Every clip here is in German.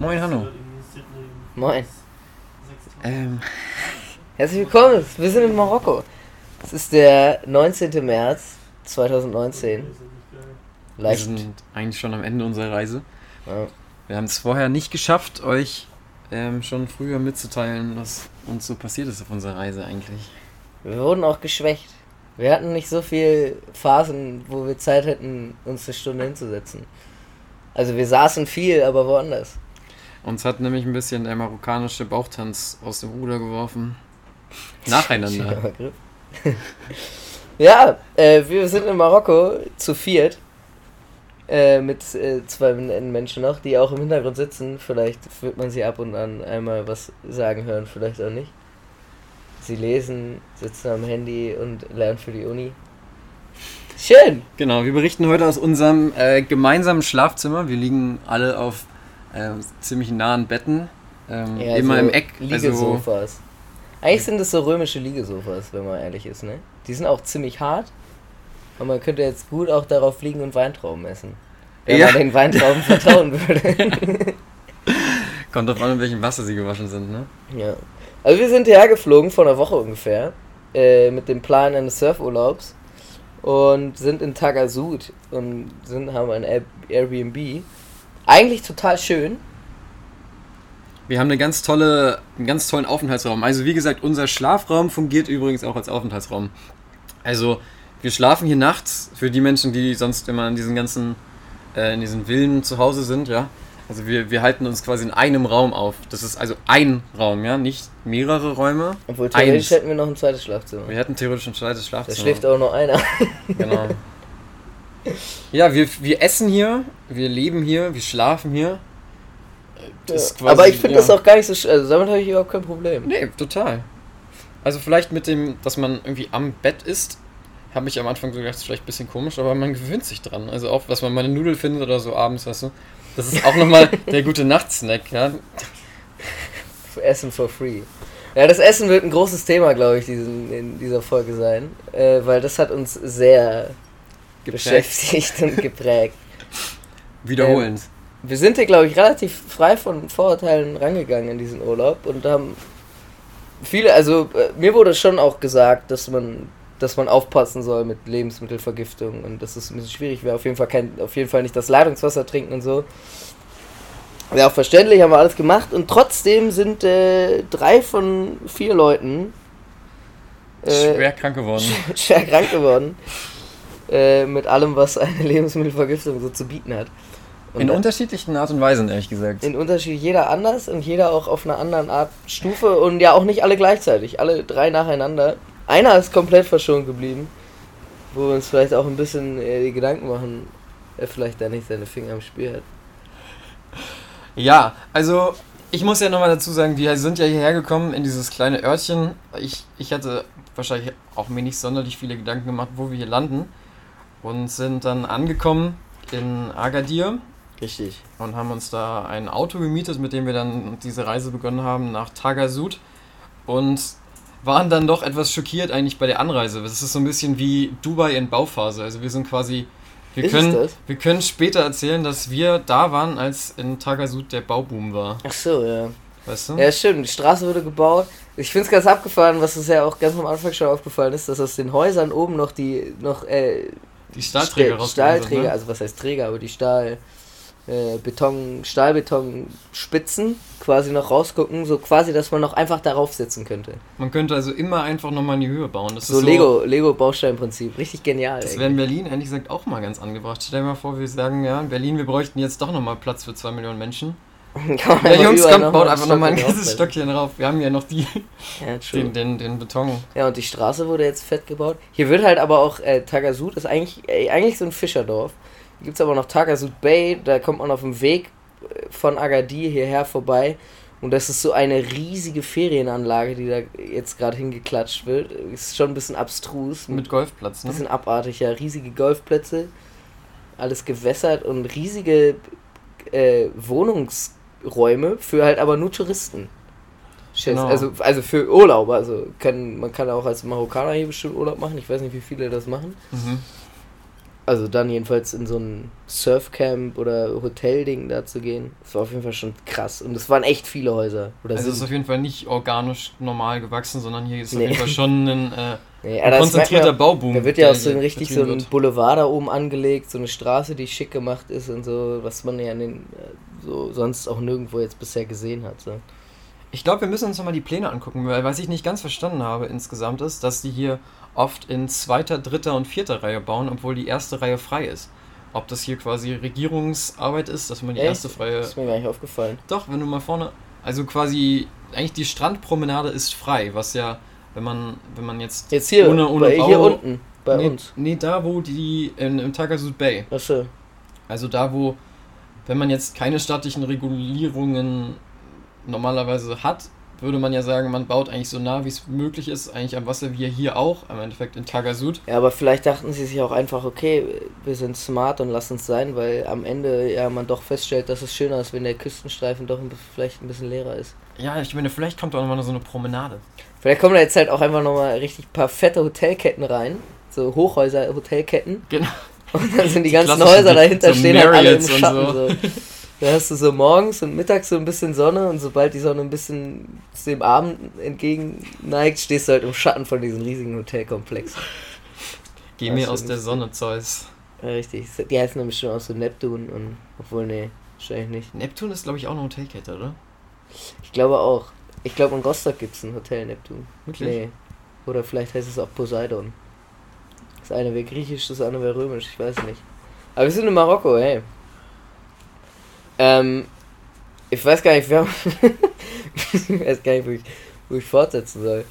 Moin, Hanno. Moin. Ähm. Herzlich willkommen, wir sind in Marokko. Es ist der 19. März 2019. Leicht. Wir sind eigentlich schon am Ende unserer Reise. Ja. Wir haben es vorher nicht geschafft, euch ähm, schon früher mitzuteilen, was uns so passiert ist auf unserer Reise eigentlich. Wir wurden auch geschwächt. Wir hatten nicht so viele Phasen, wo wir Zeit hätten, uns eine Stunde hinzusetzen. Also wir saßen viel, aber woanders. Uns hat nämlich ein bisschen der marokkanische Bauchtanz aus dem Ruder geworfen. Nacheinander. ja, äh, wir sind in Marokko zu viert. Äh, mit äh, zwei Menschen noch, die auch im Hintergrund sitzen. Vielleicht wird man sie ab und an einmal was sagen hören, vielleicht auch nicht. Sie lesen, sitzen am Handy und lernen für die Uni. Schön! Genau, wir berichten heute aus unserem äh, gemeinsamen Schlafzimmer. Wir liegen alle auf äh, ziemlich nahen Betten. Ähm, ja, immer so im Eck. Also Liegesofas. Also, Eigentlich sind es so römische Liegesofas, wenn man ehrlich ist, ne? Die sind auch ziemlich hart. Und man könnte jetzt gut auch darauf fliegen und Weintrauben essen. Wenn ja. man den Weintrauben vertrauen würde. Kommt drauf an, in welchem Wasser sie gewaschen sind, ne? Ja. Also wir sind hierher geflogen vor einer Woche ungefähr. Äh, mit dem Plan eines Surfurlaubs. Und sind in Tagasud und sind, haben ein Airbnb. Eigentlich total schön. Wir haben eine ganz tolle, einen ganz tollen Aufenthaltsraum. Also wie gesagt, unser Schlafraum fungiert übrigens auch als Aufenthaltsraum. Also wir schlafen hier nachts für die Menschen, die sonst immer in diesen ganzen, äh, in diesen Villen zu Hause sind, ja. Also wir, wir halten uns quasi in einem Raum auf. Das ist also ein Raum, ja, nicht mehrere Räume. Obwohl theoretisch Eins. hätten wir noch ein zweites Schlafzimmer. Wir hätten theoretisch ein zweites Schlafzimmer. Da schläft auch noch einer. genau. Ja, wir, wir essen hier, wir leben hier, wir schlafen hier. Quasi, Aber ich finde ja. das auch gar nicht so. Also damit habe ich überhaupt kein Problem. Nee, total. Also vielleicht mit dem, dass man irgendwie am Bett ist, habe ich am Anfang so gedacht, ist vielleicht ein bisschen komisch, aber man gewöhnt sich dran. Also auch, was man mal eine Nudel findet oder so abends, weißt du. Das ist auch nochmal der gute Nachtsnack, ja. Essen for free. Ja, das Essen wird ein großes Thema, glaube ich, diesen, in dieser Folge sein. Äh, weil das hat uns sehr geprägt. beschäftigt und geprägt. Wiederholend. Ähm, wir sind hier, glaube ich, relativ frei von Vorurteilen rangegangen in diesen Urlaub und haben viele, also äh, mir wurde schon auch gesagt, dass man, dass man aufpassen soll mit Lebensmittelvergiftung und dass es ein bisschen schwierig wäre. Auf jeden Fall kein, auf jeden Fall nicht das Leitungswasser trinken und so. Ja, auch verständlich, haben wir alles gemacht und trotzdem sind äh, drei von vier Leuten äh, schwer krank geworden. schwer krank geworden. Äh, mit allem, was eine Lebensmittelvergiftung so zu bieten hat. Und in unterschiedlichen Art und Weisen, ehrlich gesagt. In Unterschied, jeder anders und jeder auch auf einer anderen Art Stufe und ja auch nicht alle gleichzeitig, alle drei nacheinander. Einer ist komplett verschont geblieben, wo wir uns vielleicht auch ein bisschen äh, die Gedanken machen, er vielleicht da nicht seine Finger im Spiel hat. Ja, also ich muss ja nochmal dazu sagen, wir sind ja hierher gekommen in dieses kleine Örtchen. Ich, ich hatte wahrscheinlich auch mir nicht sonderlich viele Gedanken gemacht, wo wir hier landen und sind dann angekommen in Agadir. Richtig. Und haben uns da ein Auto gemietet, mit dem wir dann diese Reise begonnen haben nach Tagasud. Und waren dann doch etwas schockiert eigentlich bei der Anreise. Das ist so ein bisschen wie Dubai in Bauphase. Also wir sind quasi. Wir ist können, wir können später erzählen, dass wir da waren, als in Tagasud der Bauboom war. Ach so, ja. Weißt du? Ja, stimmt. Die Straße wurde gebaut. Ich finde es ganz abgefahren, was uns ja auch ganz am Anfang schon aufgefallen ist, dass aus den Häusern oben noch die noch äh, die Stahlträger raus. Stahlträger, ne? also was heißt Träger, aber die Stahl, äh, Beton, Stahlbetonspitzen quasi noch rausgucken, so quasi, dass man noch einfach darauf sitzen könnte. Man könnte also immer einfach nochmal in die Höhe bauen. Das so, so Lego, Lego Bausteinprinzip, richtig genial. Das wäre in Berlin ehrlich gesagt auch mal ganz angebracht. Stell dir mal vor, wir sagen, ja, in Berlin, wir bräuchten jetzt doch nochmal Platz für zwei Millionen Menschen. ja, Jungs, kommt, baut einfach nochmal ein ganzes Stöckchen drauf. Wir haben ja noch die, ja, den, den, den Beton. Ja, und die Straße wurde jetzt fett gebaut. Hier wird halt aber auch äh, Tagasud, ist eigentlich, äh, eigentlich so ein Fischerdorf. Hier gibt es aber noch Tagasud Bay, da kommt man auf dem Weg äh, von Agadir hierher vorbei. Und das ist so eine riesige Ferienanlage, die da jetzt gerade hingeklatscht wird. Ist schon ein bisschen abstrus. Mit Golfplatz, ne? Bisschen abartig, ja. Riesige Golfplätze, alles gewässert und riesige äh, Wohnungs- Räume für halt aber nur Touristen. Genau. Also, also für Urlauber. Also kann, man kann auch als Marokkaner hier bestimmt Urlaub machen. Ich weiß nicht, wie viele das machen. Mhm. Also dann jedenfalls in so ein Surfcamp oder Hotelding da zu gehen. Das war auf jeden Fall schon krass. Und es waren echt viele Häuser. Oder Also es ist auf jeden Fall nicht organisch normal gewachsen, sondern hier ist auf Nee. jeden Fall schon ein, äh, Nee, ein konzentrierter man- Bauboom. Da wird ja auch so ein, richtig so ein. Boulevard da oben angelegt, so eine Straße, die schick gemacht ist und so, was man ja in den, äh, so sonst auch nirgendwo jetzt bisher gesehen hat. So. Ich glaube, wir müssen uns nochmal die Pläne angucken, weil was ich nicht ganz verstanden habe insgesamt ist, dass die hier oft in zweiter, dritter und vierter Reihe bauen, obwohl die erste Reihe frei ist. Ob das hier quasi Regierungsarbeit ist, dass man die Echt? erste freie. Das ist mir gar nicht aufgefallen. Doch, wenn du mal vorne. Also quasi, eigentlich die Strandpromenade ist frei, was ja, wenn man, wenn man jetzt. Jetzt hier, Ohne- ohne bei, hier Bau- unten, bei nee, uns. Nee, da wo die. In, Im Tagasud Bay. Achso. Also da, wo, wenn man jetzt keine staatlichen Regulierungen normalerweise hat, würde man ja sagen, man baut eigentlich so nah wie es möglich ist, eigentlich am Wasser wie hier auch, im Endeffekt in Tagasud. Ja, aber vielleicht dachten sie sich auch einfach, okay, wir sind smart und lassen es sein, weil am Ende ja man doch feststellt, dass es schöner ist, wenn der Küstenstreifen doch ein, vielleicht ein bisschen leerer ist. Ja, ich meine, vielleicht kommt auch nochmal so eine Promenade. Vielleicht kommen da jetzt halt auch einfach nochmal richtig paar fette Hotelketten rein. So Hochhäuser-Hotelketten. Genau. Und dann sind die Die ganzen Häuser dahinter so stehen halt alle im Marriotts Schatten. so. So. Da hast du so morgens und mittags so ein bisschen Sonne und sobald die Sonne ein bisschen dem Abend entgegen neigt, stehst du halt im Schatten von diesen riesigen Hotelkomplexen. Geh mir ist aus der. Sonne, Zeus. Ja, richtig. Die heißen nämlich schon auch so Neptun und obwohl, nee, wahrscheinlich nicht. Neptun ist, glaube ich, auch eine Hotelkette, oder? Ich glaube auch. Ich glaube in Rostock gibt es ein Hotel Neptun. Wirklich? Nee. Oder vielleicht heißt es auch Poseidon. Das eine wäre griechisch, das andere wäre römisch, ich weiß nicht. Aber wir sind in Marokko, hey. Ähm, ich weiß gar nicht, haben. ich weiß gar nicht, wo ich, wo ich fortsetzen soll.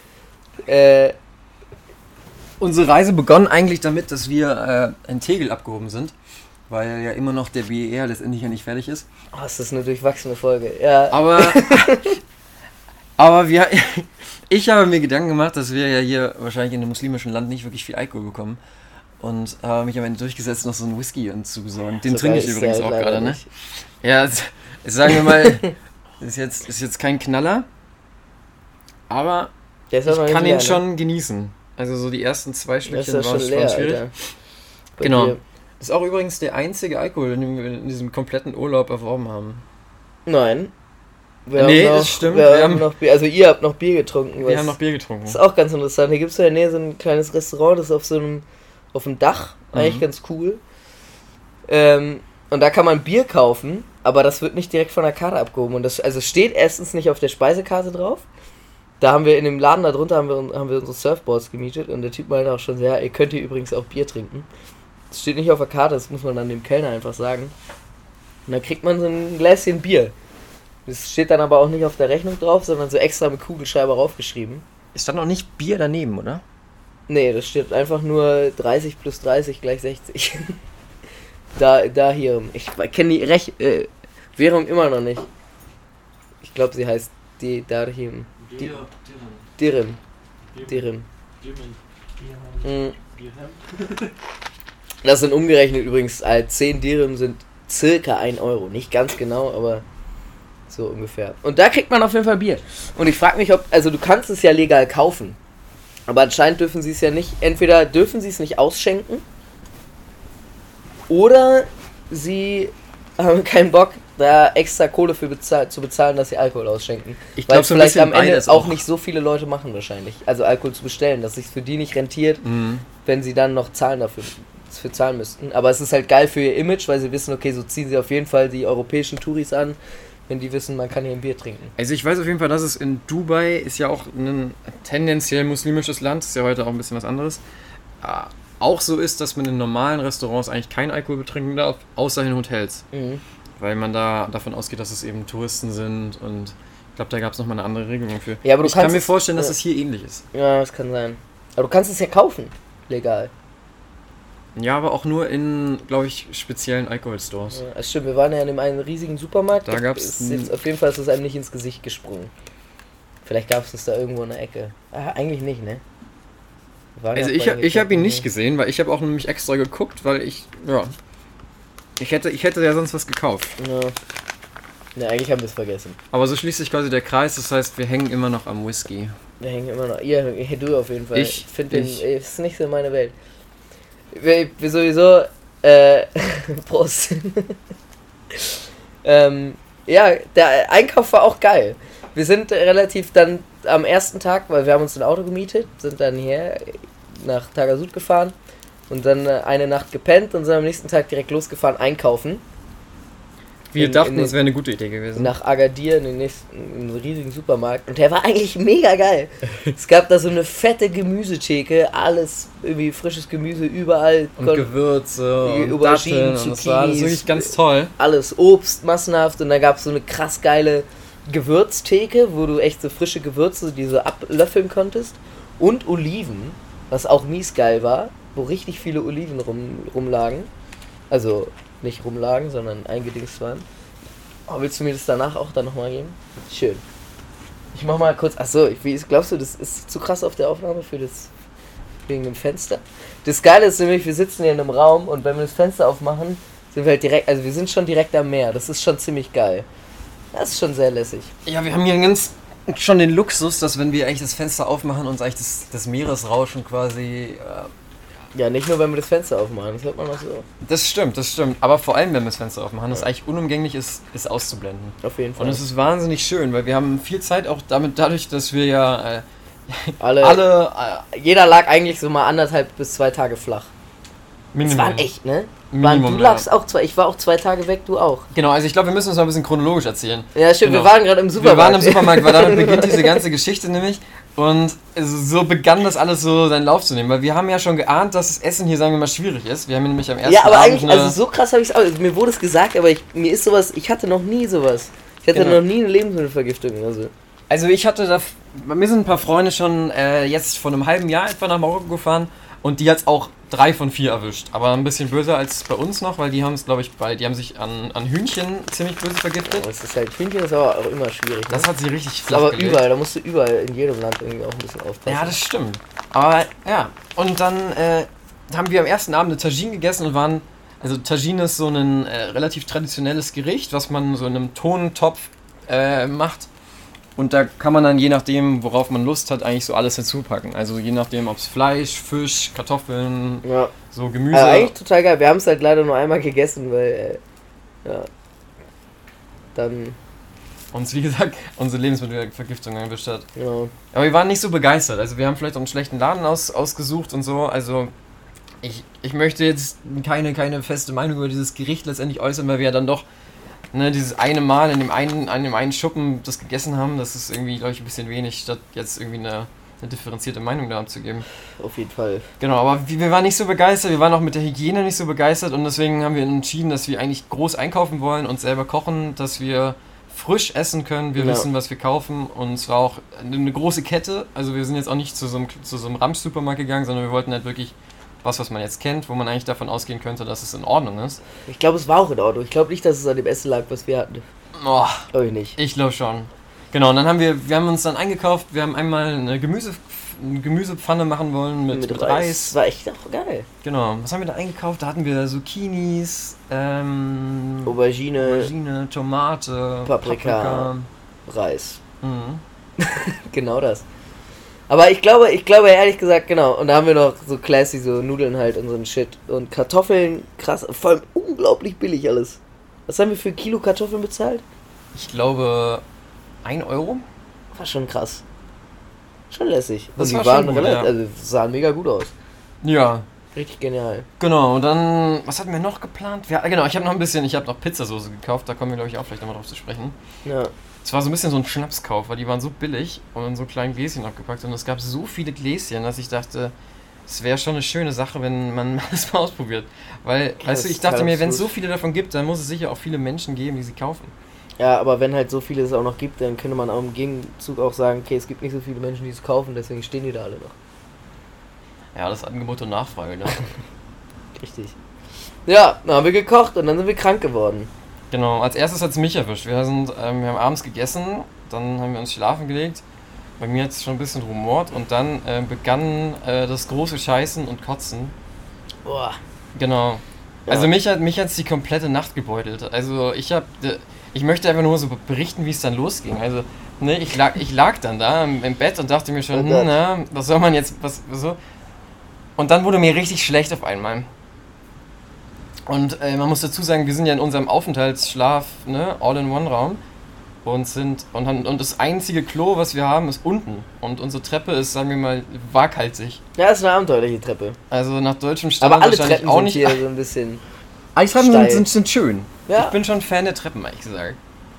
Äh, Unsere Reise begann eigentlich damit, dass wir äh, in Tegel abgehoben sind, weil ja immer noch der BER letztendlich ja nicht fertig ist. oh, ist das eine durchwachsene Folge. Ja, Aber, aber wir, ich habe mir Gedanken gemacht, dass wir ja hier wahrscheinlich in einem muslimischen Land nicht wirklich viel Alkohol bekommen. Und habe mich am Ende durchgesetzt, noch so einen Whisky uns zu besorgen. Den so trinke ich übrigens auch gerade, ne? Ja, sagen wir mal, ist jetzt, ist jetzt kein Knaller. Aber ich kann ihn ne? schon genießen. Also so die ersten zwei ja waren schon leer, schwierig. Genau. dir. Das ist auch übrigens der einzige Alkohol, den wir in diesem kompletten Urlaub erworben haben. Nein. Wir Nee, noch, das stimmt, Wir, wir haben noch Bier, also ihr habt noch Bier getrunken. Wir haben noch Bier getrunken. Das ist auch ganz interessant. Hier gibt es in der Nähe so ein kleines Restaurant, das ist auf so einem auf dem Dach. Eigentlich Mhm. ganz cool. Ähm, und da kann man Bier kaufen, aber das wird nicht direkt von der Karte abgehoben. Und das also es steht erstens nicht auf der Speisekarte drauf. Da haben wir in dem Laden da drunter haben wir, haben wir unsere Surfboards gemietet und der Typ meinte auch schon, ja, ihr könnt hier übrigens auch Bier trinken. Das steht nicht auf der Karte, das muss man dann dem Kellner einfach sagen. Und dann kriegt man so ein Gläschen Bier. Das steht dann aber auch nicht auf der Rechnung drauf, sondern so extra mit Kugelschreiber raufgeschrieben. Es stand noch nicht Bier daneben, oder? Nee, das steht einfach nur 30 plus 30 gleich 60. da, da hier. Ich kenne die Rech äh, Währung immer noch nicht. Ich glaube, sie heißt die Darhim. Die- Dirham. Dirham. Mhm. Das sind umgerechnet übrigens, äh, 10 Dirham sind circa 1 Euro. Nicht ganz genau, aber so ungefähr. Und da kriegt man auf jeden Fall Bier. Und ich frage mich, ob, also du kannst es ja legal kaufen. Aber anscheinend dürfen sie es ja nicht, entweder dürfen sie es nicht ausschenken oder sie haben keinen Bock, da extra Kohle für bezahl zu bezahlen, dass sie Alkohol ausschenken. Ich glaube so vielleicht am Ende beides auch nicht so viele Leute machen wahrscheinlich. Also Alkohol zu bestellen, dass sich für die nicht rentiert, Mhm. wenn sie dann noch zahlen dafür, dafür zahlen müssten. Aber es ist halt geil für ihr Image, weil sie wissen, okay, so ziehen sie auf jeden Fall die europäischen Touris an, wenn die wissen, man kann hier ein Bier trinken. Also ich weiß auf jeden Fall, dass es in Dubai ist ja auch ein tendenziell muslimisches Land, ist ja heute auch ein bisschen was anderes. Ah, Auch so ist, dass man in normalen Restaurants eigentlich keinen Alkohol betrinken darf, außer in Hotels. Mhm. Weil man da davon ausgeht, dass es eben Touristen sind und ich glaube, da gab es nochmal eine andere Regelung für. Ja, aber du ich kann kannst mir es- vorstellen, dass ja. es hier ähnlich ist. Ja, das kann sein. Aber du kannst es ja kaufen, legal. Ja, aber auch nur in, glaube ich, speziellen Alkoholstores. Ja, das stimmt, wir waren ja in einem einen riesigen Supermarkt. Da n- jetzt Auf jeden Fall ist es einem nicht ins Gesicht gesprungen. Vielleicht gab es das da irgendwo in der Ecke. Ah, eigentlich nicht, ne? Also ich, hab- ich habe ihn nicht gesehen, weil ich habe auch nämlich extra geguckt, weil ich, ja, ich hätte, ich hätte ja sonst was gekauft. Ja. Ne, eigentlich haben wir es vergessen. Aber so schließt sich quasi der Kreis, das heißt, wir hängen immer noch am Whisky. Wir hängen immer noch. Ihr, du auf jeden Fall. Ich- finde ey, ist nicht so meine Welt. Wir, wir sowieso. Äh, Prost. ähm, ja, der Einkauf war auch geil. Wir sind relativ dann am ersten Tag, weil wir haben uns ein Auto gemietet, sind dann hier nach Tagasud gefahren und dann äh, eine Nacht gepennt und sind am nächsten Tag direkt losgefahren einkaufen. Wir In- dachten, in den- das wäre eine gute Idee gewesen. Nach Agadir in den nächsten riesigen Supermarkt und der war eigentlich mega geil. es gab da so eine fette Gemüsetheke, alles irgendwie frisches Gemüse überall, und kon- Gewürze und Auberginen, Datteln und das war alles wirklich ganz toll. alles Obst massenhaft und da gab es so eine krass geile Gewürztheke, wo du echt so frische Gewürze, die so ablöffeln konntest und Oliven, was auch mies geil war, wo richtig viele Oliven rum, rumlagen. Also nicht rumlagen, sondern eingedingst waren. Oh, willst du mir das danach auch dann nochmal geben? Schön. Ich mach mal kurz. Achso, ist, glaubst du, das ist zu krass auf der Aufnahme für das. wegen dem Fenster? Das Geile ist nämlich, wir sitzen hier in einem Raum und wenn wir das Fenster aufmachen, sind wir halt direkt. Also wir sind schon direkt am Meer. Das ist schon ziemlich geil. Das ist schon sehr lässig. Ja, wir haben hier ganz schon den Luxus, dass wenn wir eigentlich das Fenster aufmachen, uns eigentlich das, das Meeresrauschen quasi. Äh, Ja, nicht nur, wenn wir das Fenster aufmachen, das hört man auch so. das stimmt, das stimmt. Aber vor allem, wenn wir das Fenster aufmachen, das eigentlich unumgänglich ist, ist auszublenden. Auf jeden Fall. Und es ist wahnsinnig schön, weil wir haben viel Zeit auch damit, dadurch, dass wir ja äh, alle, alle äh, Jeder lag eigentlich so mal anderthalb bis zwei Tage flach. Das Minimum. waren echt, ne? Waren, Minimum, du lagst auch zwei. Ich war auch zwei Tage weg, du auch. Genau, also ich glaube, wir müssen uns mal ein bisschen chronologisch erzählen. Ja, stimmt, Genau. wir waren gerade im Supermarkt. Wir waren im Supermarkt, weil damit beginnt diese ganze Geschichte nämlich. Und also so begann das alles so seinen Lauf zu nehmen, weil wir haben ja schon geahnt, dass das Essen hier, sagen wir mal, schwierig ist. Wir haben nämlich am ersten Ja, aber Abend eigentlich, also so krass habe ich es auch. Also mir wurde es gesagt, aber ich, mir ist sowas. Ich hatte noch nie sowas. Ich hatte Genau. noch nie eine Lebensmittelvergiftung oder so. Also ich hatte da, mir sind ein paar Freunde schon äh, jetzt vor einem halben Jahr etwa nach Marokko gefahren und die hat's auch drei von vier erwischt. Aber ein bisschen böser als bei uns noch, weil die haben es, glaube ich, bei, die haben sich an, an Hühnchen ziemlich böse vergiftet. Aber es ist halt, Hühnchen ist aber auch immer schwierig. Ne? Das hat sie richtig flach aber gelegt. überall, da musst du überall in jedem Land irgendwie auch ein bisschen aufpassen. Ja, das stimmt. Aber ja, und dann äh, haben wir am ersten Abend eine Tagine gegessen und waren, also Tagine ist so ein äh, relativ traditionelles Gericht, was man so in einem Tontopf äh, macht. Und da kann man dann je nachdem, worauf man Lust hat, eigentlich so alles hinzupacken. Also je nachdem, ob es Fleisch, Fisch, Kartoffeln, ja. so Gemüse. Also eigentlich total geil. Wir haben es halt leider nur einmal gegessen, weil, äh, ja. Dann, uns, wie gesagt, unsere Lebensmittelvergiftung erwischt hat. ja. Aber wir waren nicht so begeistert. Also wir haben vielleicht auch einen schlechten Laden aus, ausgesucht und so. Also ich, ich möchte jetzt keine, keine feste Meinung über dieses Gericht letztendlich äußern, weil wir ja dann doch ne, dieses eine Mal in dem einen, an dem einen Schuppen das gegessen haben. Das ist irgendwie, glaube ich, ein bisschen wenig, statt jetzt irgendwie eine, eine differenzierte Meinung da abzugeben. Auf jeden Fall. Genau, aber wir, wir waren nicht so begeistert. Wir waren auch mit der Hygiene nicht so begeistert und deswegen haben wir entschieden, dass wir eigentlich groß einkaufen wollen und selber kochen, dass wir frisch essen können, wir Ja. wissen, was wir kaufen und es war auch eine große Kette, also wir sind jetzt auch nicht zu so einem, zu so einem Ramsch-Supermarkt gegangen, sondern wir wollten halt wirklich was, was man jetzt kennt, wo man eigentlich davon ausgehen könnte, dass es in Ordnung ist. Ich glaube, es war auch in Ordnung. Ich glaube nicht, dass es an dem Essen lag, was wir hatten. Oh, Glaube ich nicht. ich glaube schon. Genau, und dann haben wir, wir haben uns dann eingekauft, wir haben einmal eine, Gemüse, eine Gemüsepfanne machen wollen mit, mit, Reis. Das war echt auch geil. Genau, was haben wir da eingekauft? Da hatten wir Zucchinis, ähm, Aubergine, Aubergine, Tomate, Paprika. Reis. Mhm. Genau das. Aber ich glaube, ich glaube ehrlich gesagt, genau. Und da haben wir noch so classy, so Nudeln halt und so ein Shit. Und Kartoffeln, krass, vor allem unglaublich billig alles. Was haben wir für ein Kilo Kartoffeln bezahlt? Ich glaube, 1 Euro? War schon krass. Schon lässig. Das und die war waren schon gut, relativ, ja. also sahen mega gut aus. Ja, Richtig genial. genau. Und dann, was hatten wir noch geplant? Wir, genau, ich habe noch ein bisschen, ich habe noch Pizzasoße gekauft, da kommen wir, glaube ich, auch vielleicht nochmal drauf zu sprechen. Ja. Es war so ein bisschen so ein Schnapskauf, weil die waren so billig und in so kleinen Gläschen abgepackt und es gab so viele Gläschen, dass ich dachte, es wäre schon eine schöne Sache, wenn man das mal ausprobiert. Weil, Ja, weißt du, ich dachte mir, wenn es so viele davon gibt, dann muss es sicher auch viele Menschen geben, die sie kaufen. Ja, aber wenn halt so viele es auch noch gibt, dann könnte man auch im Gegenzug auch sagen, okay, es gibt nicht so viele Menschen, die es kaufen, deswegen stehen die da alle noch. Ja, das Angebot und Nachfrage, ne? Richtig. Ja, dann haben wir gekocht und dann sind wir krank geworden. Genau, als erstes hat es mich erwischt. Wir, sind, ähm, wir haben abends gegessen, dann haben wir uns schlafen gelegt. Bei mir hat es schon ein bisschen rumort und dann äh, begann äh, das große Scheißen und Kotzen. Boah. Genau. Ja. Also mich hat mich hat's die komplette Nacht gebeutelt. Also ich habe, ich möchte einfach nur so berichten, wie es dann losging. Also ne, ich lag, ich lag dann da im, Bett und dachte mir schon, Oh hm, na, was soll man jetzt, was so. Und dann wurde mir richtig schlecht auf einmal. Und äh, man muss dazu sagen, wir sind ja in unserem Aufenthaltsschlaf, ne, All-in-One-Raum. Und sind und, haben, und das einzige Klo, was wir haben, ist unten. Und unsere Treppe ist, sagen wir mal, waghalsig. Ja, ist eine abenteuerliche Treppe. Also nach deutschem Standard Aber alle wahrscheinlich Treppen auch sind nicht. hier so ein bisschen. Eishaben steil. sind, sind, sind schön. Ja. Ich bin schon Fan der Treppen, ehrlich gesagt.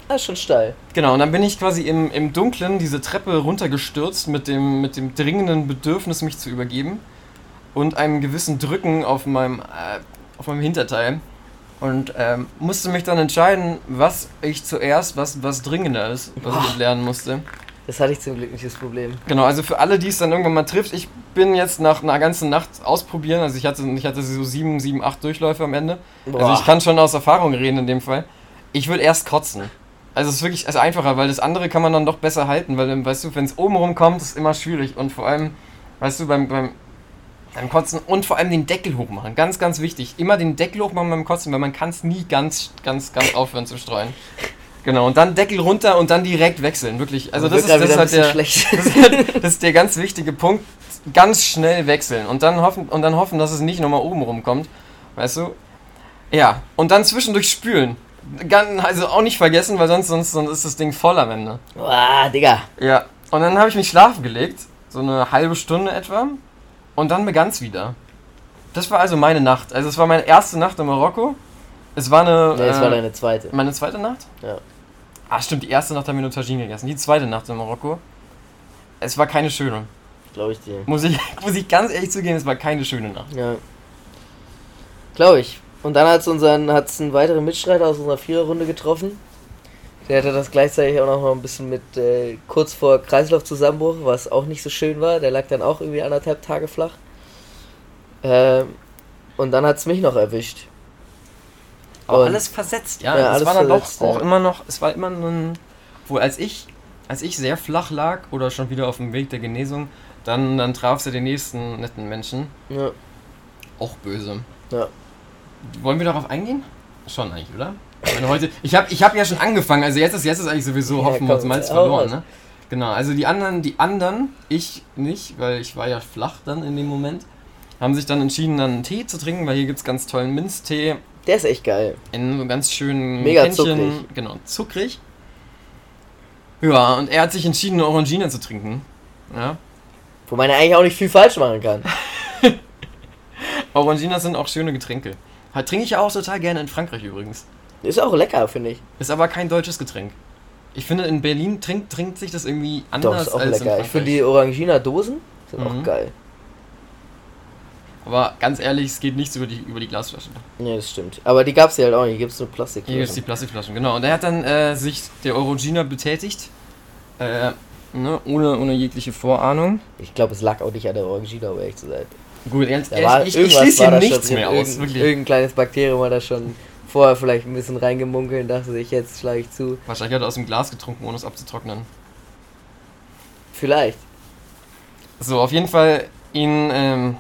Ah, ist schon steil. Genau, und dann bin ich quasi im, im Dunkeln diese Treppe runtergestürzt mit dem, mit dem dringenden Bedürfnis, mich zu übergeben. Und einem gewissen Drücken auf meinem, äh, auf meinem Hinterteil. Und ähm, musste mich dann entscheiden, was ich zuerst, was, was dringender ist, was ich lernen musste. Das hatte ich zum Glück nicht das Problem. Genau, also für alle, die es dann irgendwann mal trifft, ich bin jetzt nach einer ganzen Nacht ausprobieren, also ich hatte, ich hatte so sieben, sieben, acht Durchläufe am Ende. Also Boah. ich kann schon aus Erfahrung reden in dem Fall. Ich würde erst kotzen. Also es ist wirklich also einfacher, weil das andere kann man dann doch besser halten, weil weißt du, wenn es oben rumkommt, ist immer schwierig und vor allem, weißt du, beim, beim, beim Kotzen und vor allem den Deckel hochmachen, ganz, ganz wichtig. Immer den Deckel hochmachen beim Kotzen, weil man kann es nie ganz, ganz, ganz aufhören zu streuen. Genau, und dann Deckel runter und dann direkt wechseln, wirklich. Also das ist, das halt der, schlecht. das ist, das ist der ganz wichtige Punkt. Ganz schnell wechseln und dann hoffen, und dann hoffen dass es nicht nochmal oben rumkommt. Weißt du? Ja, und dann zwischendurch spülen. Also auch nicht vergessen, weil sonst, sonst, sonst ist das Ding voll am Ende. Boah, Digga. Ja, und dann habe ich mich schlafen gelegt. So eine halbe Stunde etwa. Und dann begann es wieder. Das war also meine Nacht. Also es war meine erste Nacht in Marokko. Es war eine. Nee, es äh, war deine zweite. meine zweite Nacht? Ja. Ah, stimmt, die erste Nacht haben wir nur Tagine gegessen. Die zweite Nacht in Marokko. Es war keine schöne. Glaube ich dir. Muss ich, muss ich ganz ehrlich zugeben, es war keine schöne Nacht. Ja. Glaube ich. Und dann hat es unseren, hat's einen weiteren Mitstreiter aus unserer Viererrunde getroffen. Der hatte das gleichzeitig auch noch mal ein bisschen mit äh, kurz vor Kreislaufzusammenbruch, was auch nicht so schön war. Der lag dann auch irgendwie anderthalb Tage flach. Ähm, und dann hat es mich noch erwischt. Aber Und- alles versetzt, ja. Ja, es war dann versetzt, doch auch ja. immer noch, es war immer ein. Wo als ich, als ich sehr flach lag oder schon wieder auf dem Weg der Genesung, dann, dann traf sie den nächsten netten Menschen. Ja. Auch böse. Ja. Wollen wir darauf eingehen? Schon eigentlich, oder? Ich meine, heute, ich habe ich hab ja schon angefangen, also jetzt ist, jetzt ist eigentlich sowieso Ja, Hoffen wir uns komm, Malz verloren, ne? Genau, also die anderen, die anderen, ich nicht, weil ich war ja flach dann in dem Moment, haben sich dann entschieden, dann einen Tee zu trinken, weil hier gibt es ganz tollen Minztee Der ist echt geil. in so ganz schönen Mega Kännchen. zuckrig. Genau, zuckrig. Ja, und er hat sich entschieden, eine Orangina zu trinken. Ja. Wo man ja eigentlich auch nicht viel falsch machen kann. Oranginas sind auch schöne Getränke. Trinke ich ja auch total gerne in Frankreich übrigens. Ist auch lecker, finde ich. Ist aber kein deutsches Getränk. Ich finde, in Berlin trinkt, trinkt sich das irgendwie Doch, anders ist auch als lecker. Ich finde die Orangina-Dosen sind Mhm. auch geil. aber ganz ehrlich, es geht nichts über die, über die Glasflaschen. Ja, das stimmt. Aber die gab's ja halt auch nicht. Hier gibt's nur Plastik. Hier ist die Plastikflaschen, genau. Und er hat dann äh, sich der Orangina betätigt. Äh, ne, ohne, ohne jegliche Vorahnung. Ich glaube, es lag auch nicht an der Orangina, um ehrlich zu sein. Gut, Da war ich, ich, schließe hier nichts mehr aus. Irgend, Wirklich. irgendein kleines Bakterium war da schon vorher vielleicht ein bisschen reingemunkelt und dachte sich, jetzt schlage ich zu. Wahrscheinlich hat er aus dem Glas getrunken, ohne es abzutrocknen. Vielleicht. So, auf jeden Fall ihn ähm,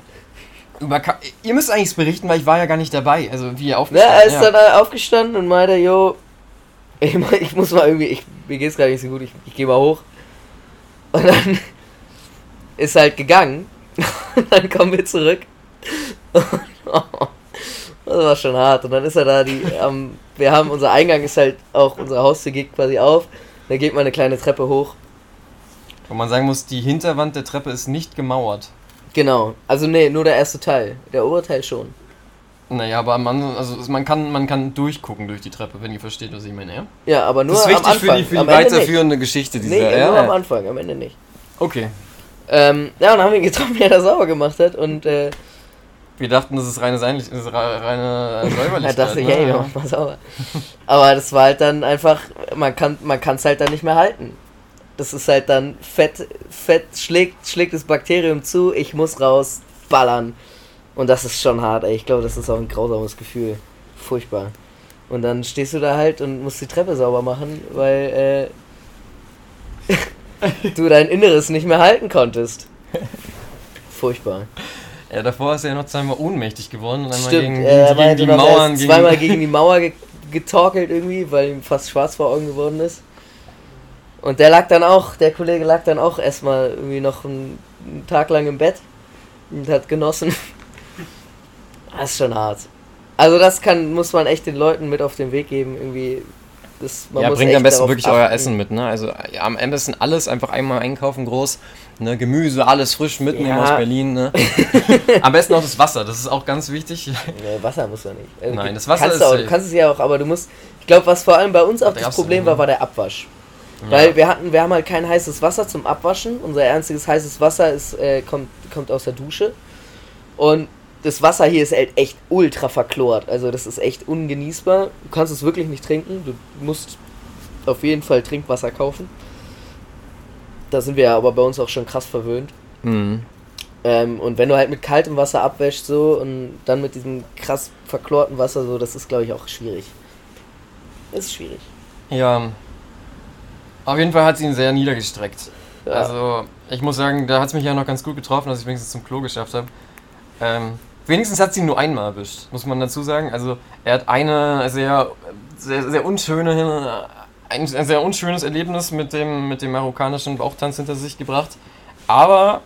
Ihr müsst eigentlich berichten, weil ich war ja gar nicht dabei. Also wie er Ja, aufgestanden er ist dann da aufgestanden und meinte, jo, ich, ich muss mal irgendwie, ich, mir geht's gerade nicht so gut, ich, ich gehe mal hoch. Und dann ist er halt gegangen. Und dann kommen wir zurück. Und, das war schon hart. Und dann ist er da, die, ähm, wir haben, unser Eingang ist halt auch, unsere Haustür geht quasi auf. Da geht man eine kleine Treppe hoch. Wo man sagen muss, die Hinterwand der Treppe ist nicht gemauert. Genau. Also nee, nur der erste Teil. Der obere Teil schon. Naja, aber man, also man, kann, man kann durchgucken durch die Treppe, wenn ihr versteht, was ich meine, ja? Ja, aber nur das ist wichtig am Anfang. für die, für die am Ende nicht. weiterführende Geschichte dieser. Nee, ja? nur am Anfang, am Ende nicht. Okay. Ähm, ja, und dann haben wir ihn getroffen, wie er das sauber gemacht hat. Und äh, Wir dachten, das ist reine, Seinlich das ist re- reine Säuberlichkeit. dachte, ne? hey, Ja. mach mal sauber. Aber das war halt dann einfach, man kann man es halt dann nicht mehr halten. Das ist halt dann Fett, Fett schlägt, schlägt das Bakterium zu, ich muss raus, ballern. Und das ist schon hart, ey. Ich glaube, das ist auch ein grausames Gefühl. Furchtbar. Und dann stehst du da halt und musst die Treppe sauber machen, weil äh, du dein Inneres nicht mehr halten konntest. Furchtbar. Ja, davor ist er ja noch zweimal ohnmächtig geworden und einmal Stimmt, gegen, er gegen, die er Mauern. Gegen, zweimal gegen die Mauer ge getorkelt irgendwie, weil ihm fast schwarz vor Augen geworden ist. Und der lag dann auch, der Kollege lag dann auch erstmal irgendwie noch einen, einen Tag lang im Bett und hat genossen. Das ist schon hart. Also das kann, muss man echt den Leuten mit auf den Weg geben, irgendwie. Das, man ja, bringt am besten wirklich euer achten. Essen mit, ne? Also ja, am besten alles einfach einmal einkaufen groß, ne? Gemüse, alles frisch mitnehmen Ja. aus Berlin, ne? am besten auch das Wasser, das ist auch ganz wichtig. Nee, Wasser muss man nicht. Also, Nein, das Wasser kannst ist du, auch, du kannst es ja auch, aber du musst. Ich glaube, was vor allem bei uns auch Da das Problem ja, war, war der Abwasch. Weil wir hatten, wir haben halt kein heißes Wasser zum Abwaschen. Unser einziges heißes Wasser ist, äh, kommt, kommt aus der Dusche. Und das Wasser hier ist halt echt ultra verchlort. Also das ist echt ungenießbar. Du kannst es wirklich nicht trinken. Du musst auf jeden Fall Trinkwasser kaufen. Da sind wir ja aber bei uns auch schon krass verwöhnt. Mhm. Ähm, und wenn du halt mit kaltem Wasser abwäschst so und dann mit diesem krass verchlorten Wasser so, das ist glaube ich auch schwierig. Ist schwierig. Ja. Auf jeden Fall hat sie ihn sehr niedergestreckt. Ja. Also, ich muss sagen, da hat es mich ja noch ganz gut getroffen, dass ich wenigstens zum Klo geschafft habe. Ähm, wenigstens hat sie ihn nur einmal erwischt, muss man dazu sagen. Also, er hat eine sehr, sehr, sehr unschöne, ein, ein sehr unschönes Erlebnis mit dem, mit dem marokkanischen Bauchtanz hinter sich gebracht. Aber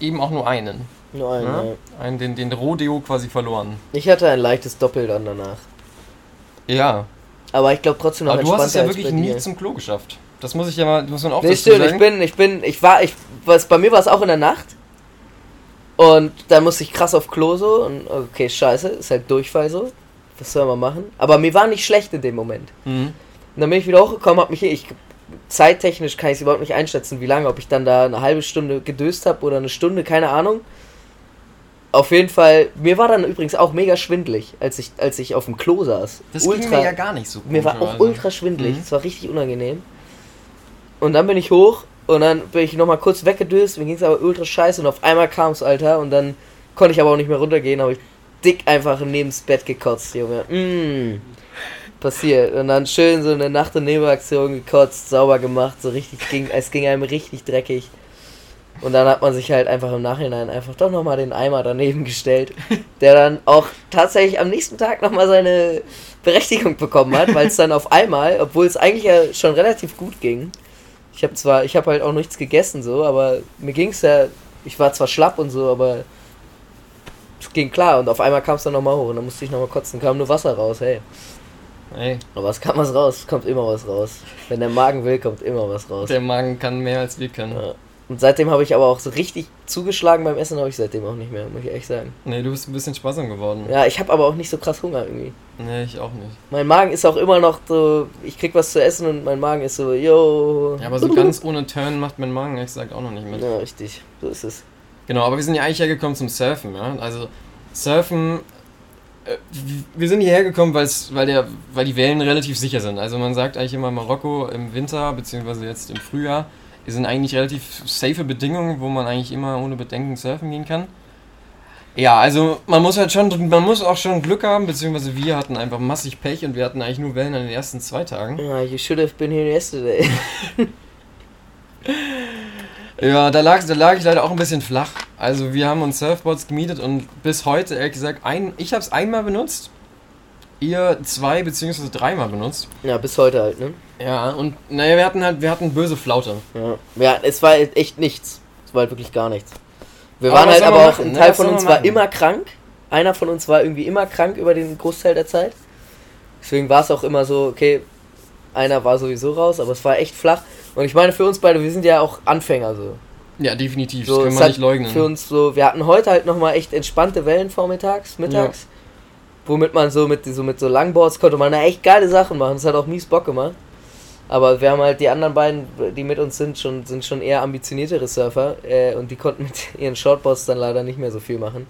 eben auch nur einen. Nur einen, Ne? ja. einen den, den Rodeo quasi verloren. Ich hatte ein leichtes Doppel dann danach. Ja. Aber ich glaube trotzdem noch Aber du hast es ja wirklich nie zum Klo geschafft. Das muss ich ja mal, muss man auch Nee, dazu stimmt, ich sagen. bin, ich bin, ich war, ich, was, bei mir war es auch in der Nacht. Und da musste ich krass auf Klo so und okay, scheiße, ist halt Durchfall so. Was soll man machen? Aber mir war nicht schlecht in dem Moment. Mhm. Und dann bin ich wieder hochgekommen, hab mich hier, ich, zeittechnisch kann ich es überhaupt nicht einschätzen, wie lange, ob ich dann da eine halbe Stunde gedöst habe oder eine Stunde, keine Ahnung. Auf jeden Fall, mir war dann übrigens auch mega schwindlig, als ich, als ich auf dem Klo saß. Das ging mir ja gar nicht so gut. Mir war auch ultra schwindelig. Mhm. Es war richtig unangenehm. Und dann bin ich hoch und dann bin ich nochmal kurz weggedöst. Mir ging es aber ultra scheiße und auf einmal kam es, Alter. Und dann konnte ich aber auch nicht mehr runtergehen. habe ich dick einfach neben das Bett gekotzt, Junge. Mm. Passiert. Und dann schön so eine Nacht- und Nebenaktion gekotzt, sauber gemacht. So richtig, ging, es ging einem richtig dreckig. Und dann hat man sich halt einfach im Nachhinein einfach doch nochmal den Eimer daneben gestellt, der dann auch tatsächlich am nächsten Tag nochmal seine Berechtigung bekommen hat, weil es dann auf einmal, obwohl es eigentlich ja schon relativ gut ging, ich habe zwar, ich habe halt auch nichts gegessen so, aber mir ging es ja, ich war zwar schlapp und so, aber es ging klar und auf einmal kam es dann nochmal hoch und dann musste ich nochmal kotzen, kam nur Wasser raus, hey. Ey, Aber es kam was raus, kommt immer was raus. Wenn der Magen will, kommt immer was raus. der Magen kann mehr als wir können. Ja. Und seitdem habe ich aber auch so richtig zugeschlagen beim Essen, habe ich seitdem auch nicht mehr, muss ich echt sagen. Nee, du bist ein bisschen sparsam geworden. Ja, ich habe aber auch nicht so krass Hunger irgendwie. Nee, ich auch nicht. Mein Magen ist auch immer noch so, ich krieg was zu essen und mein Magen ist so, yo. Ja, aber so ganz ohne Turn macht mein Magen ehrlich gesagt auch noch nicht mit. Ja, richtig, so ist es. Genau, aber wir sind ja eigentlich hergekommen zum Surfen, ja. Also Surfen, wir sind hierher gekommen, weil's, weil, der, weil die Wellen relativ sicher sind. Also man sagt eigentlich immer Marokko im Winter, beziehungsweise jetzt im Frühjahr, sind eigentlich relativ safe Bedingungen, wo man eigentlich immer ohne Bedenken surfen gehen kann. Ja, also man muss halt schon, man muss auch schon Glück haben, beziehungsweise wir hatten einfach massig Pech und wir hatten eigentlich nur Wellen an den ersten zwei Tagen. Ja, you should have been here yesterday. Ja, da lag, da lag ich leider auch ein bisschen flach. Also wir haben uns Surfboards gemietet und bis heute, ehrlich gesagt, ein, ich habe es einmal benutzt. Ihr zwei beziehungsweise dreimal benutzt. ja, bis heute halt, ne? Ja, und naja, wir hatten halt, wir hatten böse Flaute. Ja. ja, es war halt echt nichts. Es war halt wirklich gar nichts. Wir Aber waren halt aber auch, ein ne? Teil Was von uns war immer krank. Einer von uns war irgendwie immer krank über den Großteil der Zeit. Deswegen war es auch immer so, okay, einer war sowieso raus, aber es war echt flach. Und ich meine, für uns beide, wir sind ja auch Anfänger so. Ja, definitiv, so das wir hat nicht leugnen. Für uns so, wir hatten heute halt nochmal echt entspannte Wellen vormittags, mittags. Womit man so mit, so mit so Langboards konnte man da echt geile Sachen machen. Das hat auch mies Bock gemacht. Aber wir haben halt die anderen beiden, die mit uns sind, schon, sind schon eher ambitioniertere Surfer. Äh, und die konnten mit ihren Shortboards dann leider nicht mehr so viel machen.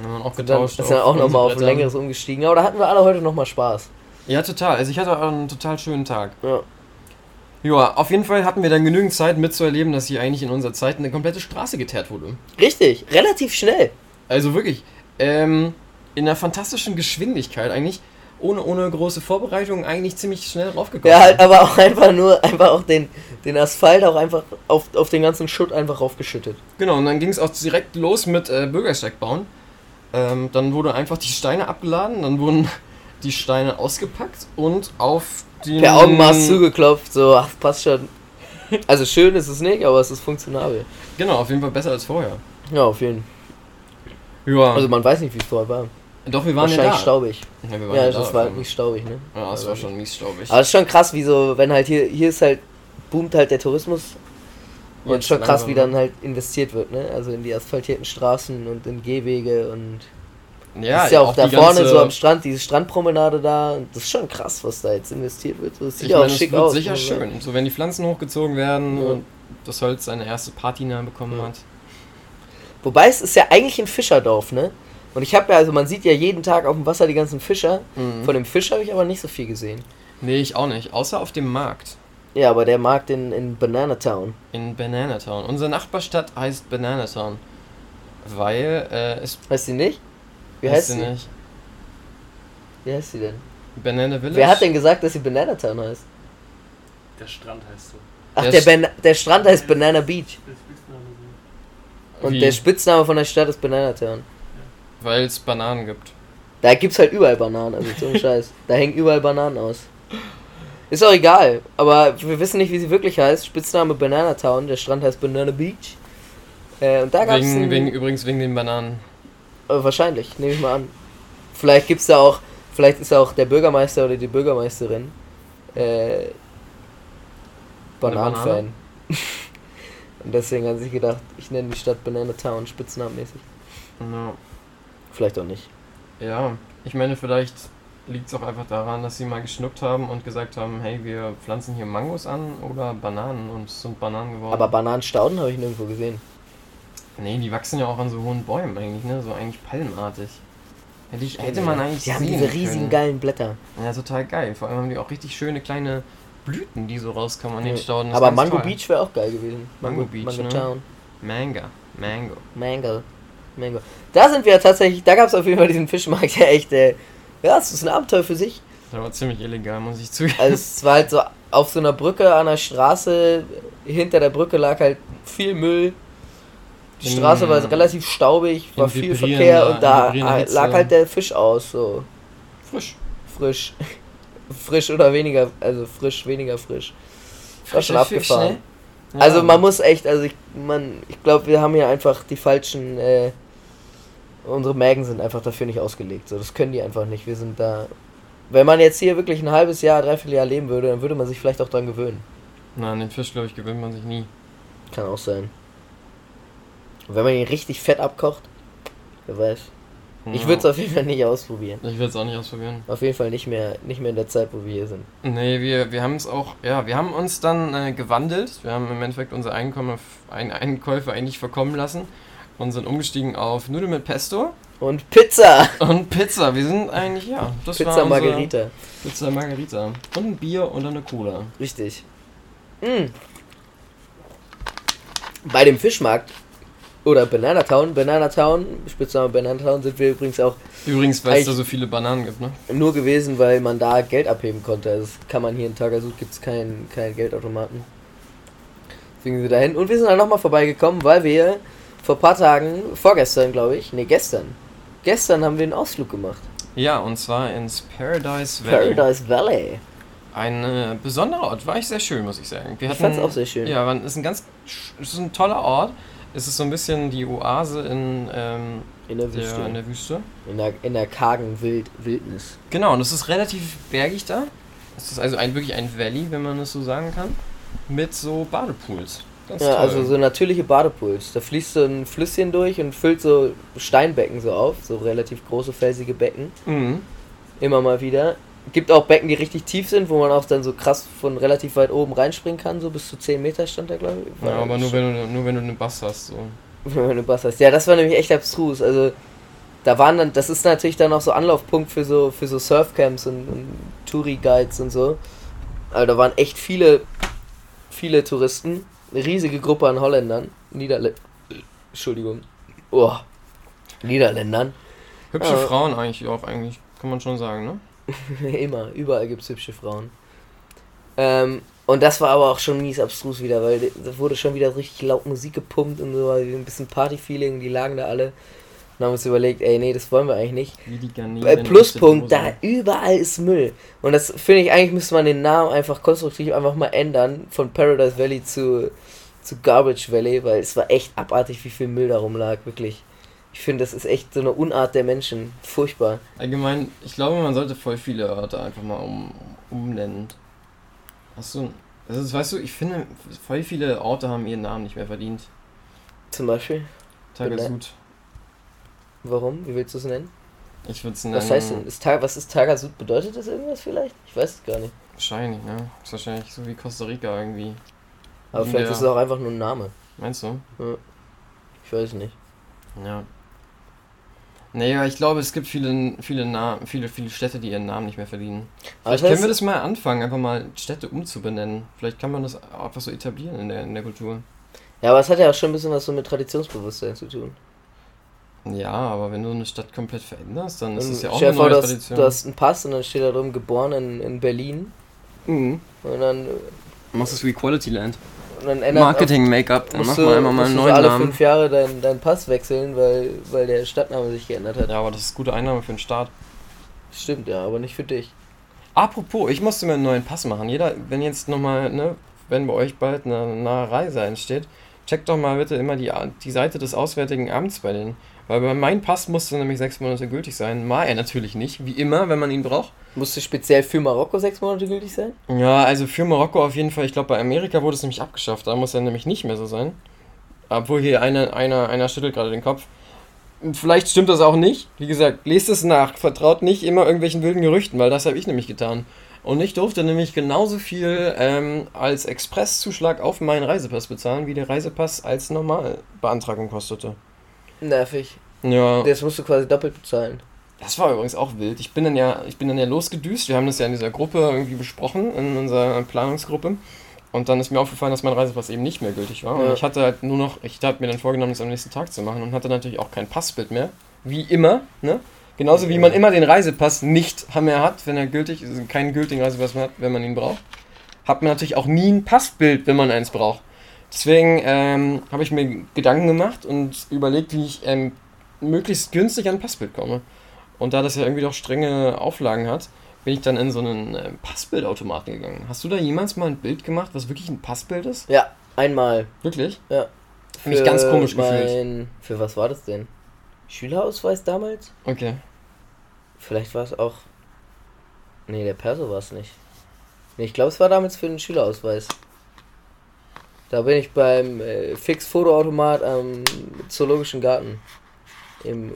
Wir haben auch Und dann getauscht. sind auch nochmal auf ein längeres umgestiegen. Aber da hatten wir alle heute nochmal Spaß. Ja, total. Also ich hatte auch einen total schönen Tag. Ja. Ja, auf jeden Fall hatten wir dann genügend Zeit mitzuerleben, dass hier eigentlich in unserer Zeit eine komplette Straße geteert wurde. Richtig, relativ schnell. Also wirklich, ähm, in einer fantastischen Geschwindigkeit eigentlich, ohne, ohne große Vorbereitung, eigentlich ziemlich schnell raufgekommen. Ja, halt aber auch einfach nur, einfach auch den, den Asphalt auch einfach auf, auf den ganzen Schutt einfach raufgeschüttet. Genau, und dann ging es auch direkt los mit äh, Bürgersteig bauen. Ähm, dann wurde einfach die Steine abgeladen, dann wurden die Steine ausgepackt und auf. Per Augenmaß zugeklopft, so, ach, passt schon. Also schön ist es nicht, aber es ist funktionabel. Genau, auf jeden Fall besser als vorher. Ja, auf jeden Fall. Ja, Also man weiß nicht, wie es vorher war. Doch, wir waren ja da. staubig. Ja, Ja, ja, das da. war halt nicht staubig, ne? Ja, das war schon mies staubig. Aber es ist schon krass, wie so, wenn halt hier, hier ist halt, boomt halt der Tourismus. Und schon krass, wie dann halt investiert wird, ne? Also in die asphaltierten Straßen und in Gehwege und ja, ist ja auch, da die vorne so am Strand, diese Strandpromenade da. Das ist schon krass, was da jetzt investiert wird. Das sieht Ich ja auch meine, schick wird aus. sicher schön. So, wenn die Pflanzen hochgezogen werden Ja. und das Holz seine erste Patina bekommen Ja. hat. Wobei es ist ja eigentlich ein Fischerdorf, ne? Und ich habe ja, also man sieht ja jeden Tag auf dem Wasser die ganzen Fischer. Mhm. Von dem Fisch habe ich aber nicht so viel gesehen. Nee, ich auch nicht. Außer auf dem Markt Ja, aber der Markt in, in Banana Town. in Bananatown. Unsere Nachbarstadt heißt Bananatown. Weil äh, es. Weißt du nicht? Wie heißt sie? nicht? Wie heißt sie denn? Banana Village? Wer hat denn gesagt, dass sie Banana Town heißt? Der Strand heißt so. Ach, Der der, St- Ban der Strand heißt Banana Beach. Und Wie? der Spitzname von der Stadt ist Banana Town. Weil es Bananen gibt. Da gibt's halt überall Bananen, also so ein Scheiß. Da hängen überall Bananen aus. Ist auch egal, aber wir wissen nicht, wie sie wirklich heißt. Spitzname Banana Town, der Strand heißt Banana Beach. Äh, und da gab's Wegen, wegen, übrigens wegen den Bananen. Äh, wahrscheinlich, nehme ich mal an. Vielleicht gibt's da auch, vielleicht ist auch der Bürgermeister oder die Bürgermeisterin äh, Banane? Bananen-Fan. und deswegen hat sie sich gedacht, ich nenne die Stadt Banana Town, spitznamenmäßig. Ja. Vielleicht auch nicht. ja, ich meine, vielleicht liegt es auch einfach daran, dass sie mal geschnuckt haben und gesagt haben, hey, wir pflanzen hier Mangos an oder Bananen und es sind Bananen geworden. Aber Bananenstauden habe ich nirgendwo gesehen. Nee, die wachsen ja auch an so hohen Bäumen eigentlich, ne? So eigentlich palmartig. Hätte, ich, hätte man eigentlich Die haben diese riesigen können. geilen Blätter. Ja, total geil. Vor allem haben die auch richtig schöne kleine Blüten, die so rauskommen an den Ja. Stauden. Das Aber Mango toll. Beach wäre auch geil gewesen. Mango Beach, Mango ne? Town. Manga. Mango. Mango. Mango. Da sind wir ja tatsächlich, da gab es auf jeden Fall diesen Fischmarkt, der echt, äh, ja, es ist ein Abenteuer für sich. Das war ziemlich illegal, muss ich zugeben. Also es war halt so auf so einer Brücke an der Straße, hinter der Brücke lag halt viel Müll. Die Straße war relativ staubig, war in viel Verkehr und da ah, lag halt der Fisch aus, so Frisch. frisch. frisch oder weniger, also frisch, weniger frisch. War schon Frischer Fisch, abgefahren. ne? Ja. Also man muss echt, also ich, man, ich glaube, wir haben hier einfach die falschen, äh, unsere Mägen sind einfach dafür nicht ausgelegt. So, das können die einfach nicht. Wir sind da. Wenn man jetzt hier wirklich ein halbes Jahr, dreiviertel Jahr leben würde, dann würde man sich vielleicht auch dran gewöhnen. Na, an den Fisch, glaube ich, gewöhnt man sich nie. Kann auch sein. Und wenn man ihn richtig fett abkocht, wer weiß. Ich würde es auf jeden Fall nicht ausprobieren. Ich würde es auch nicht ausprobieren. Auf jeden Fall nicht mehr, nicht mehr in der Zeit, wo wir hier sind. Nee, wir, wir haben es auch, ja, wir haben uns dann äh, gewandelt. Wir haben im Endeffekt unsere Einkommen, ein, Einkäufe eigentlich verkommen lassen und sind umgestiegen auf Nudeln mit Pesto Und Pizza! und Pizza. Wir sind eigentlich, ja, das war Pizza unsere Margherita. Pizza Margarita. Und ein Bier und eine Cola. Richtig. Mm. Bei dem Fischmarkt oder Banana Town, Banana Town, Spitzname Banana Town, sind wir übrigens auch Übrigens, weil es da so viele Bananen gibt, ne? nur gewesen, weil man da Geld abheben konnte. Also das kann man hier in Tagasud gibt es keinen keinen Geldautomaten. Deswegen sind wir dahin. Und wir sind dann nochmal vorbeigekommen, weil wir vor ein paar Tagen, vorgestern glaube ich, nee gestern, gestern haben wir einen Ausflug gemacht. Ja, und zwar ins Paradise Valley. Paradise Valley. Ein äh, besonderer Ort, war echt sehr schön, muss ich sagen. Wir Ich fand's auch sehr schön. Ja, man, ist ein ganz, es ist ein toller Ort. Es ist so ein bisschen die Oase in, ähm, In der Wüste. der, in der Wüste. In der, in der kargen Wild, Wildnis. Genau, und es ist relativ bergig da. Es ist also ein, wirklich ein Valley, wenn man es so sagen kann. Mit so Badepools. Ganz Ja, toll. also so natürliche Badepools. Da fließt so ein Flüsschen durch und füllt so Steinbecken so auf, so relativ große felsige Becken. Mhm. Immer mal wieder. Gibt auch Becken, die richtig tief sind, wo man auch dann so krass von relativ weit oben reinspringen kann, so bis zu 10 Meter stand da, glaube ich. Ja, aber nur wenn, du, nur wenn du einen Bass hast. So. wenn du einen Bass hast. Ja, das war nämlich echt abstrus. Also da waren dann, das ist natürlich dann auch so Anlaufpunkt für so für so Surfcamps und, und Touri-Guides und so. Also da waren echt viele, viele Touristen. Eine riesige Gruppe an Holländern. Niederlä Entschuldigung. Oh. Niederländern. Hübsche Ja. Frauen eigentlich auch, eigentlich, kann man schon sagen, ne? Immer, überall gibt es hübsche Frauen. Ähm, und das war aber auch schon mies abstrus wieder, weil da wurde schon wieder richtig laut Musik gepumpt und so, ein bisschen Party-Feeling, die lagen da alle. Und haben uns überlegt, ey, nee, das wollen wir eigentlich nicht. Äh, Pluspunkt, da überall ist Müll. Und das finde ich, eigentlich müsste man den Namen einfach konstruktiv einfach mal ändern von Paradise Valley zu, zu Garbage Valley, weil es war echt abartig, wie viel Müll da rumlag, wirklich. Ich finde, das ist echt so eine Unart der Menschen. Furchtbar. Allgemein, ich glaube, man sollte voll viele Orte einfach mal um, umnennen. Hast du. Also, weißt du, ich finde, voll viele Orte haben ihren Namen nicht mehr verdient. Zum Beispiel. Tagasud. Warum? Wie willst du es nennen? Ich würde es nennen. Was heißt denn? Ist Ta was ist Tagasud? Bedeutet das irgendwas vielleicht? Ich weiß es gar nicht. Wahrscheinlich, ne? Ist wahrscheinlich so wie Costa Rica irgendwie. Aber vielleicht Ja. ist es auch einfach nur ein Name. Meinst du? Ich weiß nicht. Ja. Naja, ich glaube, es gibt viele, viele, Na viele, viele Städte, die ihren Namen nicht mehr verdienen. Vielleicht können wir das mal anfangen, einfach mal Städte umzubenennen. Vielleicht kann man das einfach so etablieren in der, in der Kultur. Ja, aber es hat ja auch schon ein bisschen was so mit Traditionsbewusstsein zu tun. Ja, aber wenn du eine Stadt komplett veränderst, dann ist Und es ja auch eine vor, neue du hast, Tradition. du hast einen Pass und dann steht da drum geboren in, in Berlin. Mhm. Und dann, Machst es wie Quality Land. Und dann ändert Marketing-Make-up, dann du, man einfach mal einen neuen alle Namen. fünf Jahre deinen dein Pass wechseln, weil, weil der Stadtname sich geändert hat. Ja, aber das ist gute Einnahme für den Staat. Stimmt, ja, aber nicht für dich. Apropos, ich musste mir einen neuen Pass machen. Jeder, wenn jetzt nochmal, ne, wenn bei euch bald eine nahe Reise entsteht, checkt doch mal bitte immer die, die Seite des Auswärtigen Amts bei denen. Weil bei meinem Pass musste nämlich sechs Monate gültig sein. War er natürlich nicht, wie immer, wenn man ihn braucht. Musste speziell für Marokko sechs Monate gültig sein? Ja, also für Marokko auf jeden Fall. Ich glaube, bei Amerika wurde es nämlich abgeschafft. Da muss er nämlich nicht mehr so sein. Obwohl hier einer, einer, einer schüttelt gerade den Kopf. Vielleicht stimmt das auch nicht. Wie gesagt, lest es nach. Vertraut nicht immer irgendwelchen wilden Gerüchten, weil das habe ich nämlich getan. Und ich durfte nämlich genauso viel ähm, als Expresszuschlag auf meinen Reisepass bezahlen, wie der Reisepass als Normalbeantragung kostete. Nervig. Ja. Das musst du quasi doppelt bezahlen. Das war übrigens auch wild. Ich bin dann ja, ich bin dann ja losgedüst. Wir haben das ja in dieser Gruppe irgendwie besprochen, in unserer Planungsgruppe. Und dann ist mir aufgefallen, dass mein Reisepass eben nicht mehr gültig war. Und Ja. ich hatte halt nur noch, ich habe mir dann vorgenommen, das am nächsten Tag zu machen und hatte natürlich auch kein Passbild mehr. Wie immer, ne? Genauso wie man immer den Reisepass nicht mehr hat, wenn er gültig ist, also keinen gültigen Reisepass mehr hat, wenn man ihn braucht. Hat man natürlich auch nie ein Passbild, wenn man eins braucht. Deswegen ähm, habe ich mir Gedanken gemacht und überlegt, wie ich ähm, möglichst günstig an ein Passbild komme. Und da das ja irgendwie doch strenge Auflagen hat, bin ich dann in so einen äh, Passbildautomaten gegangen. Hast du da jemals mal ein Bild gemacht, was wirklich ein Passbild ist? Ja, einmal. Wirklich? Ja. Hab mich ganz komisch gefühlt. mein, Für was war das denn? Schülerausweis damals? Okay. Vielleicht war es auch. Nee, der Perso war es nicht. Nee, ich glaube, es war damals für den Schülerausweis. Da bin ich beim äh, Fix-Fotoautomat am Zoologischen Garten im äh,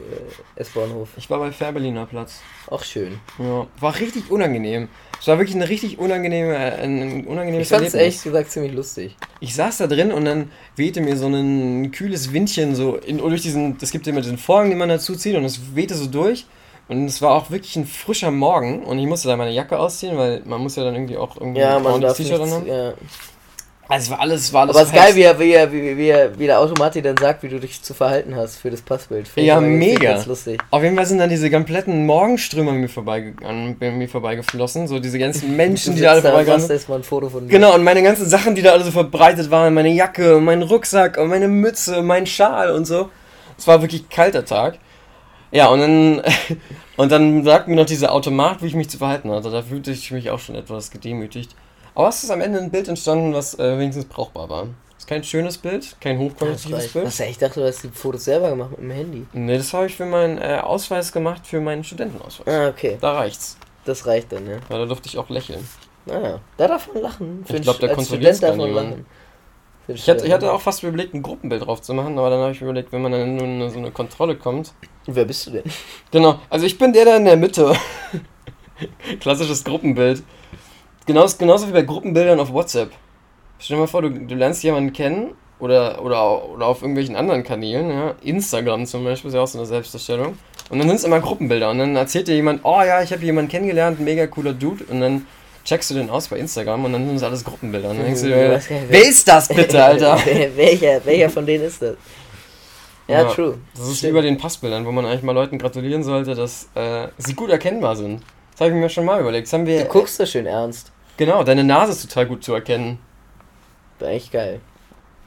S-Bahnhof. Ich war bei Fährberliner Platz. Auch schön. Ja. War richtig unangenehm. Es war wirklich eine richtig unangenehme, äh, ein, unangenehmes Ich fand es ehrlich gesagt ziemlich lustig. Ich saß da drin und dann wehte mir so ein kühles Windchen so in, durch diesen, das gibt immer diesen Vorhang, den man dazu zieht und es wehte so durch. Und es war auch wirklich ein frischer Morgen und ich musste da meine Jacke ausziehen, weil man muss ja dann irgendwie auch irgendwie Ja, ein T-Shirt anhaben. ja. Also war alles, es war alles Aber es ist geil, wie, er, wie, er, wie, wie, er, wie der Automat dir dann sagt, wie du dich zu verhalten hast für das Passbild. Find Ja, mega. Ganz lustig. Auf jeden Fall sind dann diese kompletten Morgenströme an mir, vorbeige an mir vorbeigeflossen, so diese ganzen Menschen, die da alle vorbeigegangen machst sind. erstmal ein Foto von dir. Genau, und meine ganzen Sachen, die da alle so verbreitet waren, meine Jacke, mein Rucksack und meine Mütze, mein Schal und so. Es war wirklich kalter Tag. Ja, und dann, und dann sagt mir noch dieser Automat, wie ich mich zu verhalten hatte. Da fühlte ich mich auch schon etwas gedemütigt. Aber es ist am Ende ein Bild entstanden, was äh, wenigstens brauchbar war. Ist kein schönes Bild, kein hochqualitatives. Bild. Was, ich dachte, du hast die Fotos selber gemacht mit dem Handy. Nee, das habe ich für meinen äh, Ausweis gemacht, für meinen Studentenausweis. Ah, okay. Da reicht's. Das reicht dann, ja. Weil da durfte ich auch lächeln. Naja, da darf man lachen. Ich einen glaub, da Sch- als kontrolliert's Student gar darf man lachen. Für Ich hatte, ich hatte auch fast überlegt, ein Gruppenbild drauf zu machen, aber dann habe ich überlegt, wenn man dann in so eine Kontrolle kommt. Wer bist du denn? Genau, also ich bin der da in der Mitte. Klassisches Gruppenbild. Genauso, genauso wie bei Gruppenbildern auf WhatsApp. Stell dir mal vor, du, du lernst jemanden kennen oder, oder, oder auf irgendwelchen anderen Kanälen, ja. Instagram zum Beispiel ist ja auch so eine Selbstdarstellung. Und dann sind es immer Gruppenbilder und dann erzählt dir jemand, oh ja, ich habe jemanden kennengelernt, mega cooler Dude. Und dann checkst du den aus bei Instagram und dann sind es alles Gruppenbilder. Und dann denkst du Ich dir, wer ist das bitte, Alter? Welcher, welcher von denen ist das? Ja, Ja, true. Das ist Stimmt. wie bei den Passbildern, wo man eigentlich mal Leuten gratulieren sollte, dass äh, sie gut erkennbar sind. Das habe ich mir schon mal überlegt. Das haben wir. Du guckst da schön ernst. Genau, deine Nase ist total gut zu erkennen. War echt geil.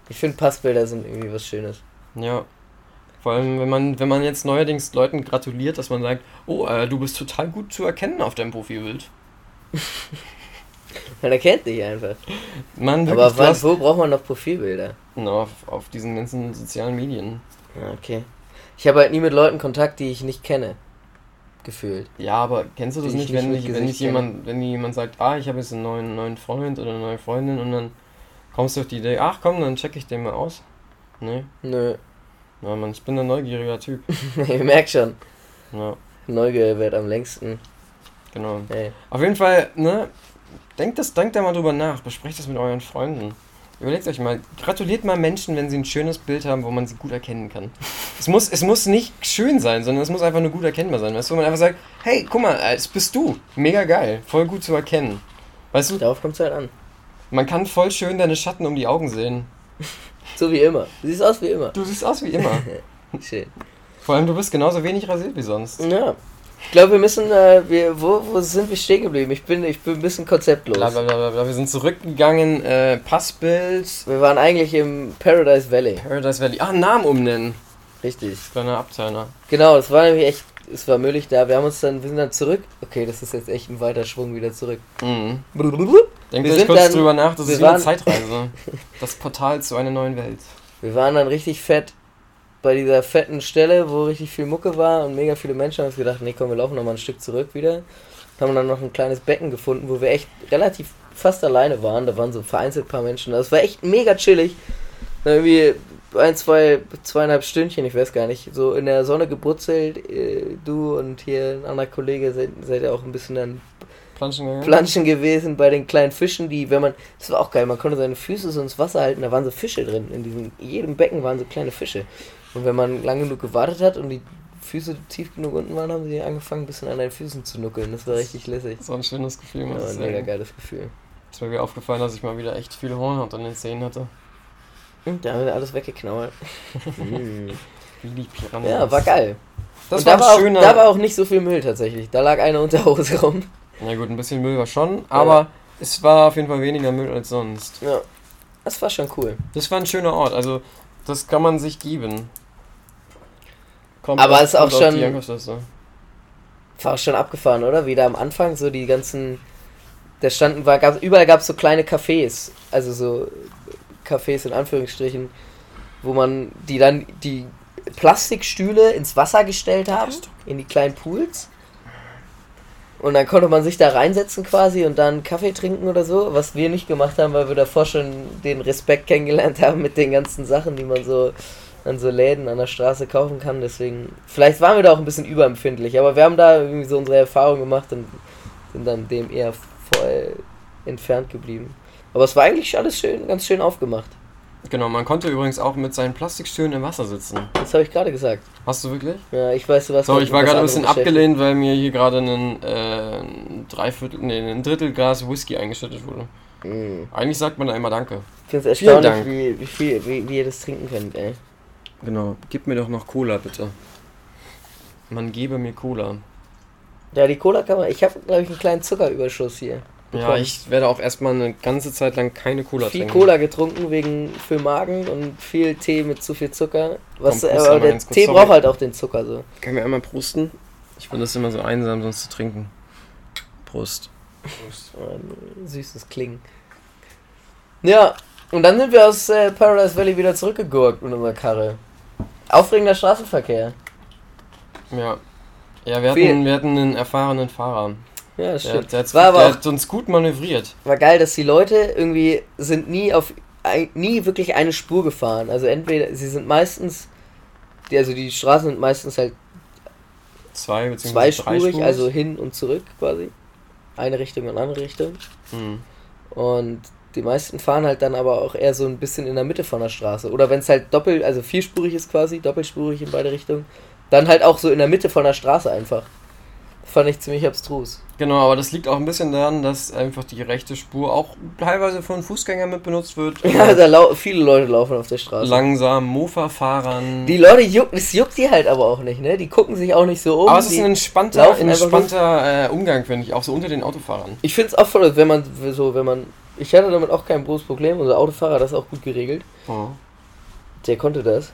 Ich finde Passbilder sind irgendwie was Schönes. Ja. Vor allem, wenn man, wenn man jetzt neuerdings Leuten gratuliert, dass man sagt, oh, äh, du bist total gut zu erkennen auf deinem Profilbild. Man erkennt dich einfach. Man, Aber wann, wo braucht man noch Profilbilder? Na, auf, auf diesen ganzen sozialen Medien. Ja, okay. Ich habe halt nie mit Leuten Kontakt, die ich nicht kenne. Gefühlt. Ja, aber kennst du das nicht, wenn, ich, wenn ich jemand, wenn jemand sagt, ah, ich habe jetzt einen neuen, neuen Freund oder eine neue Freundin und dann kommst du auf die Idee, ach komm, dann check ich den mal aus. Nee, Nö. ja, Mann, ich bin ein neugieriger Typ. ich merk schon. Ja, Neugier wird am längsten. genau. Ey. Auf jeden Fall, ne, denkt, das, denkt da mal drüber nach, besprecht das mit euren Freunden. Überlegt euch mal, gratuliert mal Menschen, wenn sie ein schönes Bild haben, wo man sie gut erkennen kann. Es muss, es muss nicht schön sein, sondern es muss einfach nur gut erkennbar sein. Weißt du, wo man einfach sagt, hey, guck mal, es bist du. Mega geil, voll gut zu erkennen. Weißt du, Darauf kommt es halt an. man kann voll schön deine Schatten um die Augen sehen. So wie immer. Du siehst aus wie immer. Du siehst aus wie immer. Schön. Vor allem, du bist genauso wenig rasiert wie sonst. Ja. Ich glaube, wir müssen, äh, wir, wo, wo sind wir stehen geblieben? Ich bin, ich bin ein bisschen konzeptlos. Bla, bla, bla, bla, bla. Wir sind zurückgegangen, äh, Passbild, Wir waren eigentlich im Paradise Valley. Paradise Valley. Ah, Namen umnennen. Richtig. Kleiner Abteilner. Genau, das war nämlich echt, es war möglich da. Wir haben uns dann, wir sind dann zurück. Okay, das ist jetzt echt ein weiter Schwung wieder zurück. Mhm. Wir Denkt euch kurz dann- drüber nach, das wir ist wie eine Zeitreise. Das Portal zu einer neuen Welt. waren dann richtig fett bei dieser fetten Stelle, wo richtig viel Mucke war und mega viele Menschen haben uns gedacht, nee, komm, wir laufen noch mal ein Stück zurück wieder. Haben dann noch ein kleines Becken gefunden, wo wir echt relativ fast alleine waren. Da waren so vereinzelt ein paar Menschen. Das war echt mega chillig. Dann irgendwie ein, zwei, zweieinhalb Stündchen, ich weiß gar nicht, so in der Sonne gebrutzelt. Äh, du und hier ein anderer Kollege seid, seid ja auch ein bisschen dann Planschen gegangen? Planschen gewesen bei den kleinen Fischen, die, wenn man, das war auch geil, man konnte seine Füße so ins Wasser halten, da waren so Fische drin. In diesem, in jedem Becken waren so kleine Fische. Und wenn man lang genug gewartet hat und die Füße tief genug unten waren, haben sie angefangen, ein bisschen an deinen Füßen zu nuckeln. Das war richtig lässig. so ein schönes Gefühl, Ja, muss ich ein mega geiles Gefühl. Ist mir wieder aufgefallen, dass ich mal wieder echt viel Hornhaut an den Zähnen hatte. Da haben wir alles weggeknauert. Wie die Piranhas. ja, war geil. Das und war da war, auch, da war auch nicht so viel Müll tatsächlich. Da lag eine Unterhose rum. Na gut, ein bisschen Müll war schon, aber es war auf jeden Fall weniger Müll als sonst. Ja. Das war schon cool. Das war ein schöner Ort, also das kann man sich geben. Kommt Aber auf- es ist auch schon-. War auch schon abgefahren, oder? Wie da am Anfang so die ganzen. Da standen, war, gab, überall gab es so kleine Cafés. Also so Cafés in Anführungsstrichen, wo man die dann die Plastikstühle ins Wasser gestellt haben, in die kleinen Pools. Und dann konnte man sich da reinsetzen quasi und dann Kaffee trinken oder so, was wir nicht gemacht haben, weil wir davor schon den Respekt kennengelernt haben mit den ganzen Sachen, die man so an so Läden an der Straße kaufen kann. Deswegen, vielleicht waren wir da auch ein bisschen überempfindlich, aber wir haben da irgendwie so unsere Erfahrung gemacht und sind dann dem eher voll entfernt geblieben. Aber es war eigentlich alles schön, ganz schön aufgemacht. Genau, man konnte übrigens auch mit seinen Plastikstühlen im Wasser sitzen. Das habe ich gerade gesagt. Hast du wirklich? Ja, ich weiß, was. Sorry, ich war gerade ein bisschen abgelehnt, weil mir hier gerade ein, äh, Dreiviertel, nee, ein Drittel Glas Whisky eingeschüttet wurde. Mhm. Eigentlich sagt man da immer Danke. Ich finde es erstaunlich, wie, wie viel, wie, wie ihr das trinken könnt, ey. Genau, gib mir doch noch Cola, bitte. Man gebe mir Cola. Ja, die Cola kann man. Ich habe, glaube ich, einen kleinen Zuckerüberschuss hier. Ja, bekommen. ich werde auch erstmal eine ganze Zeit lang keine Cola viel trinken. Cola getrunken wegen für Magen und viel Tee mit zu viel Zucker. Was, Komm, Prost, aber der Tee braucht halt auch den Zucker so. Können wir einmal prusten? Ich finde das immer so einsam, sonst zu trinken. Prost. Ein süßes Klingen. Ja, und dann sind wir aus äh, Paradise Valley wieder zurückgegurkt mit unserer Karre. Aufregender Straßenverkehr. Ja. Ja, wir Viel- hatten, wir hatten einen erfahrenen Fahrer. Ja, das Der, stimmt. der, hat, war aber der auch hat uns gut manövriert. war geil, dass die Leute irgendwie sind nie auf nie wirklich eine Spur gefahren. Also entweder sie sind meistens die, also die Straßen sind meistens halt Zwei bzw. zweispurig, also hin und zurück quasi. Eine Richtung und andere Richtung. Hm. Und die meisten fahren halt dann aber auch eher so ein bisschen in der Mitte von der Straße. Oder wenn es halt doppelt, also vierspurig ist quasi, doppelspurig in beide Richtungen, dann halt auch so in der Mitte von der Straße einfach. Fand ich ziemlich abstrus. Genau, aber das liegt auch ein bisschen daran, dass einfach die rechte Spur auch teilweise von Fußgängern mit benutzt wird. Ja, da viele Leute laufen auf der Straße. langsam Mofa-Fahrern. Die Leute juckt, es juckt die halt aber auch nicht, ne? Die gucken sich auch nicht so um. aber es ist ein entspannter, entspannter äh, Umgang, finde ich, auch so unter den Autofahrern. ich finde es auch voll, wenn man so, wenn man. Ich hatte damit auch kein großes Problem. Unser Autofahrer hat das auch gut geregelt. Oh. Der konnte das.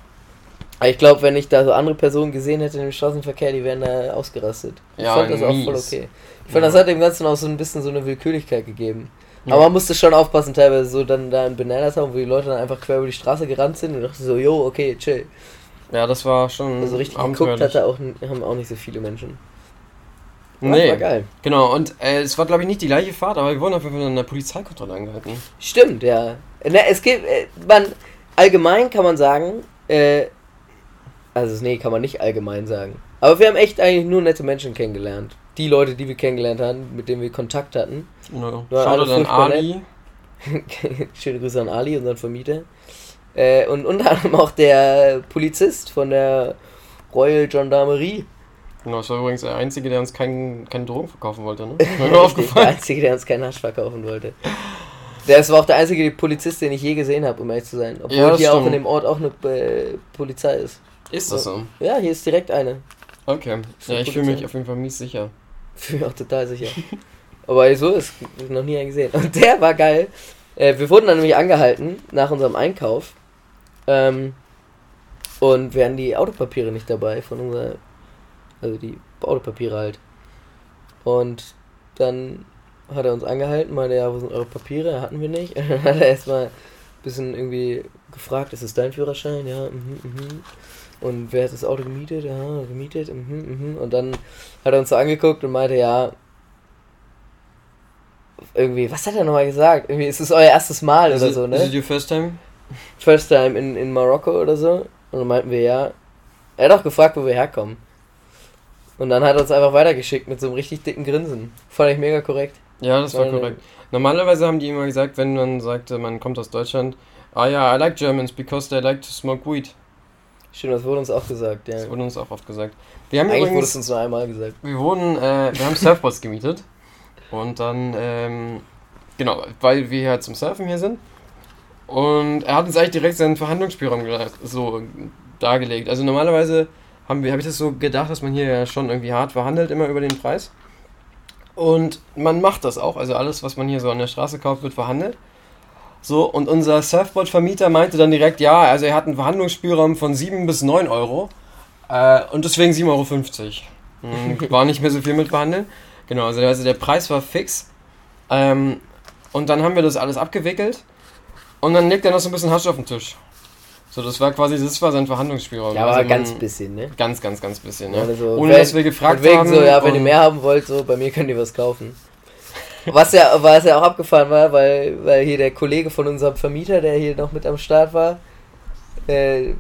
Aber ich glaube, wenn ich da so andere Personen gesehen hätte im Straßenverkehr, die wären da ausgerastet. Ich Ja, fand das auch mies. voll okay. Ich fand, Ja. das hat dem Ganzen auch so ein bisschen so eine Willkürlichkeit gegeben. Ja. Aber man musste schon aufpassen, teilweise so dann da in Bananas haben, wo die Leute dann einfach quer über die Straße gerannt sind und dachte so, yo, okay, chill. Ja, das war schon. Also richtig geguckt hatte auch, haben auch nicht so viele Menschen. Nee, war geil. genau. Und äh, es war, glaube ich, nicht die gleiche Fahrt, aber wir wurden auf jeden Fall in einer Polizeikontrolle angehalten. Stimmt, ja. Ne, es gibt, äh, man, allgemein kann man sagen, äh, also nee, kann man nicht allgemein sagen. Aber wir haben echt eigentlich nur nette Menschen kennengelernt. Die Leute, die wir kennengelernt haben, mit denen wir Kontakt hatten. Ja, Shoutout an Ali. Schöne Grüße an Ali, unseren Vermieter. Äh, und unter anderem auch der Polizist von der Royal Gendarmerie. Genau, das war übrigens der Einzige, der uns keinen keine Drogen verkaufen wollte, ne? Mir Richtig, Der aufgefallen. Einzige, der uns keinen Hasch verkaufen wollte. Der war auch der einzige Polizist, den ich je gesehen habe, um ehrlich zu sein. Obwohl Ja, hier auch stimmt. in dem Ort auch eine äh, Polizei ist. Ist das so? Ja, hier ist direkt eine. Okay. Ja, ich fühle mich auf jeden Fall mies sicher. Fühle mich auch total sicher. Aber so ist noch nie einen gesehen. Und der war geil. Äh, wir wurden dann nämlich angehalten nach unserem Einkauf. Ähm, und wir hatten die Autopapiere nicht dabei von unserer. Also die Autopapiere halt. Und dann hat er uns angehalten, meinte, ja, wo sind eure Papiere? Hatten wir nicht. Und dann hat er erstmal ein bisschen irgendwie gefragt, ist es dein Führerschein? Ja, mhm, mhm. Und wer hat das Auto gemietet? Ja, gemietet, mhm, mhm. Und dann hat er uns so angeguckt und meinte, ja, irgendwie, was hat er nochmal gesagt? Irgendwie, ist es euer erstes Mal Is oder it- so, Is it ne? your first time? First time in, in Marokko oder so. Und dann meinten wir, ja. Er hat auch gefragt, wo wir herkommen. Und dann hat er uns einfach weitergeschickt mit so einem richtig dicken Grinsen. Fand ich mega korrekt. Ja, das war Meine- korrekt. Normalerweise haben die immer gesagt, wenn man sagte, man kommt aus Deutschland, ah ja, I like Germans because they like to smoke weed. Stimmt, das wurde uns auch gesagt, ja. Das wurde uns auch oft gesagt. Wir haben Eigentlich wurde übrigens, es uns nur einmal gesagt. wir wurden, äh, wir haben Surfboards gemietet und dann, ähm, genau, weil wir ja zum Surfen hier sind und er hat uns eigentlich direkt seinen Verhandlungsspielraum so dargelegt. Also normalerweise habe ich das so gedacht, dass man hier ja schon irgendwie hart verhandelt immer über den Preis. Und man macht das auch. Also alles, was man hier so an der Straße kauft, wird verhandelt. So, und unser Surfboard-Vermieter meinte dann direkt, ja, also er hat einen Verhandlungsspielraum von 7 bis 9 Euro. Äh, und deswegen 7,50 Euro. Hm, War nicht mehr so viel mit verhandeln. Genau, also, also der Preis war fix. Ähm, und dann haben wir das alles abgewickelt. Und dann legt er noch so ein bisschen Hasch auf den Tisch. So, das war quasi, das war sein Verhandlungsspielraum. Ja, aber Also ganz man- bisschen, ne? Ganz, ganz, ganz bisschen, ja. also, Ohne wenn- dass wir gefragt wegen haben. so, ja, wenn ihr mehr haben wollt, so, bei mir könnt ihr was kaufen. Was ja, was ja auch abgefahren war, weil, weil hier der Kollege von unserem Vermieter, der hier noch mit am Start war, äh,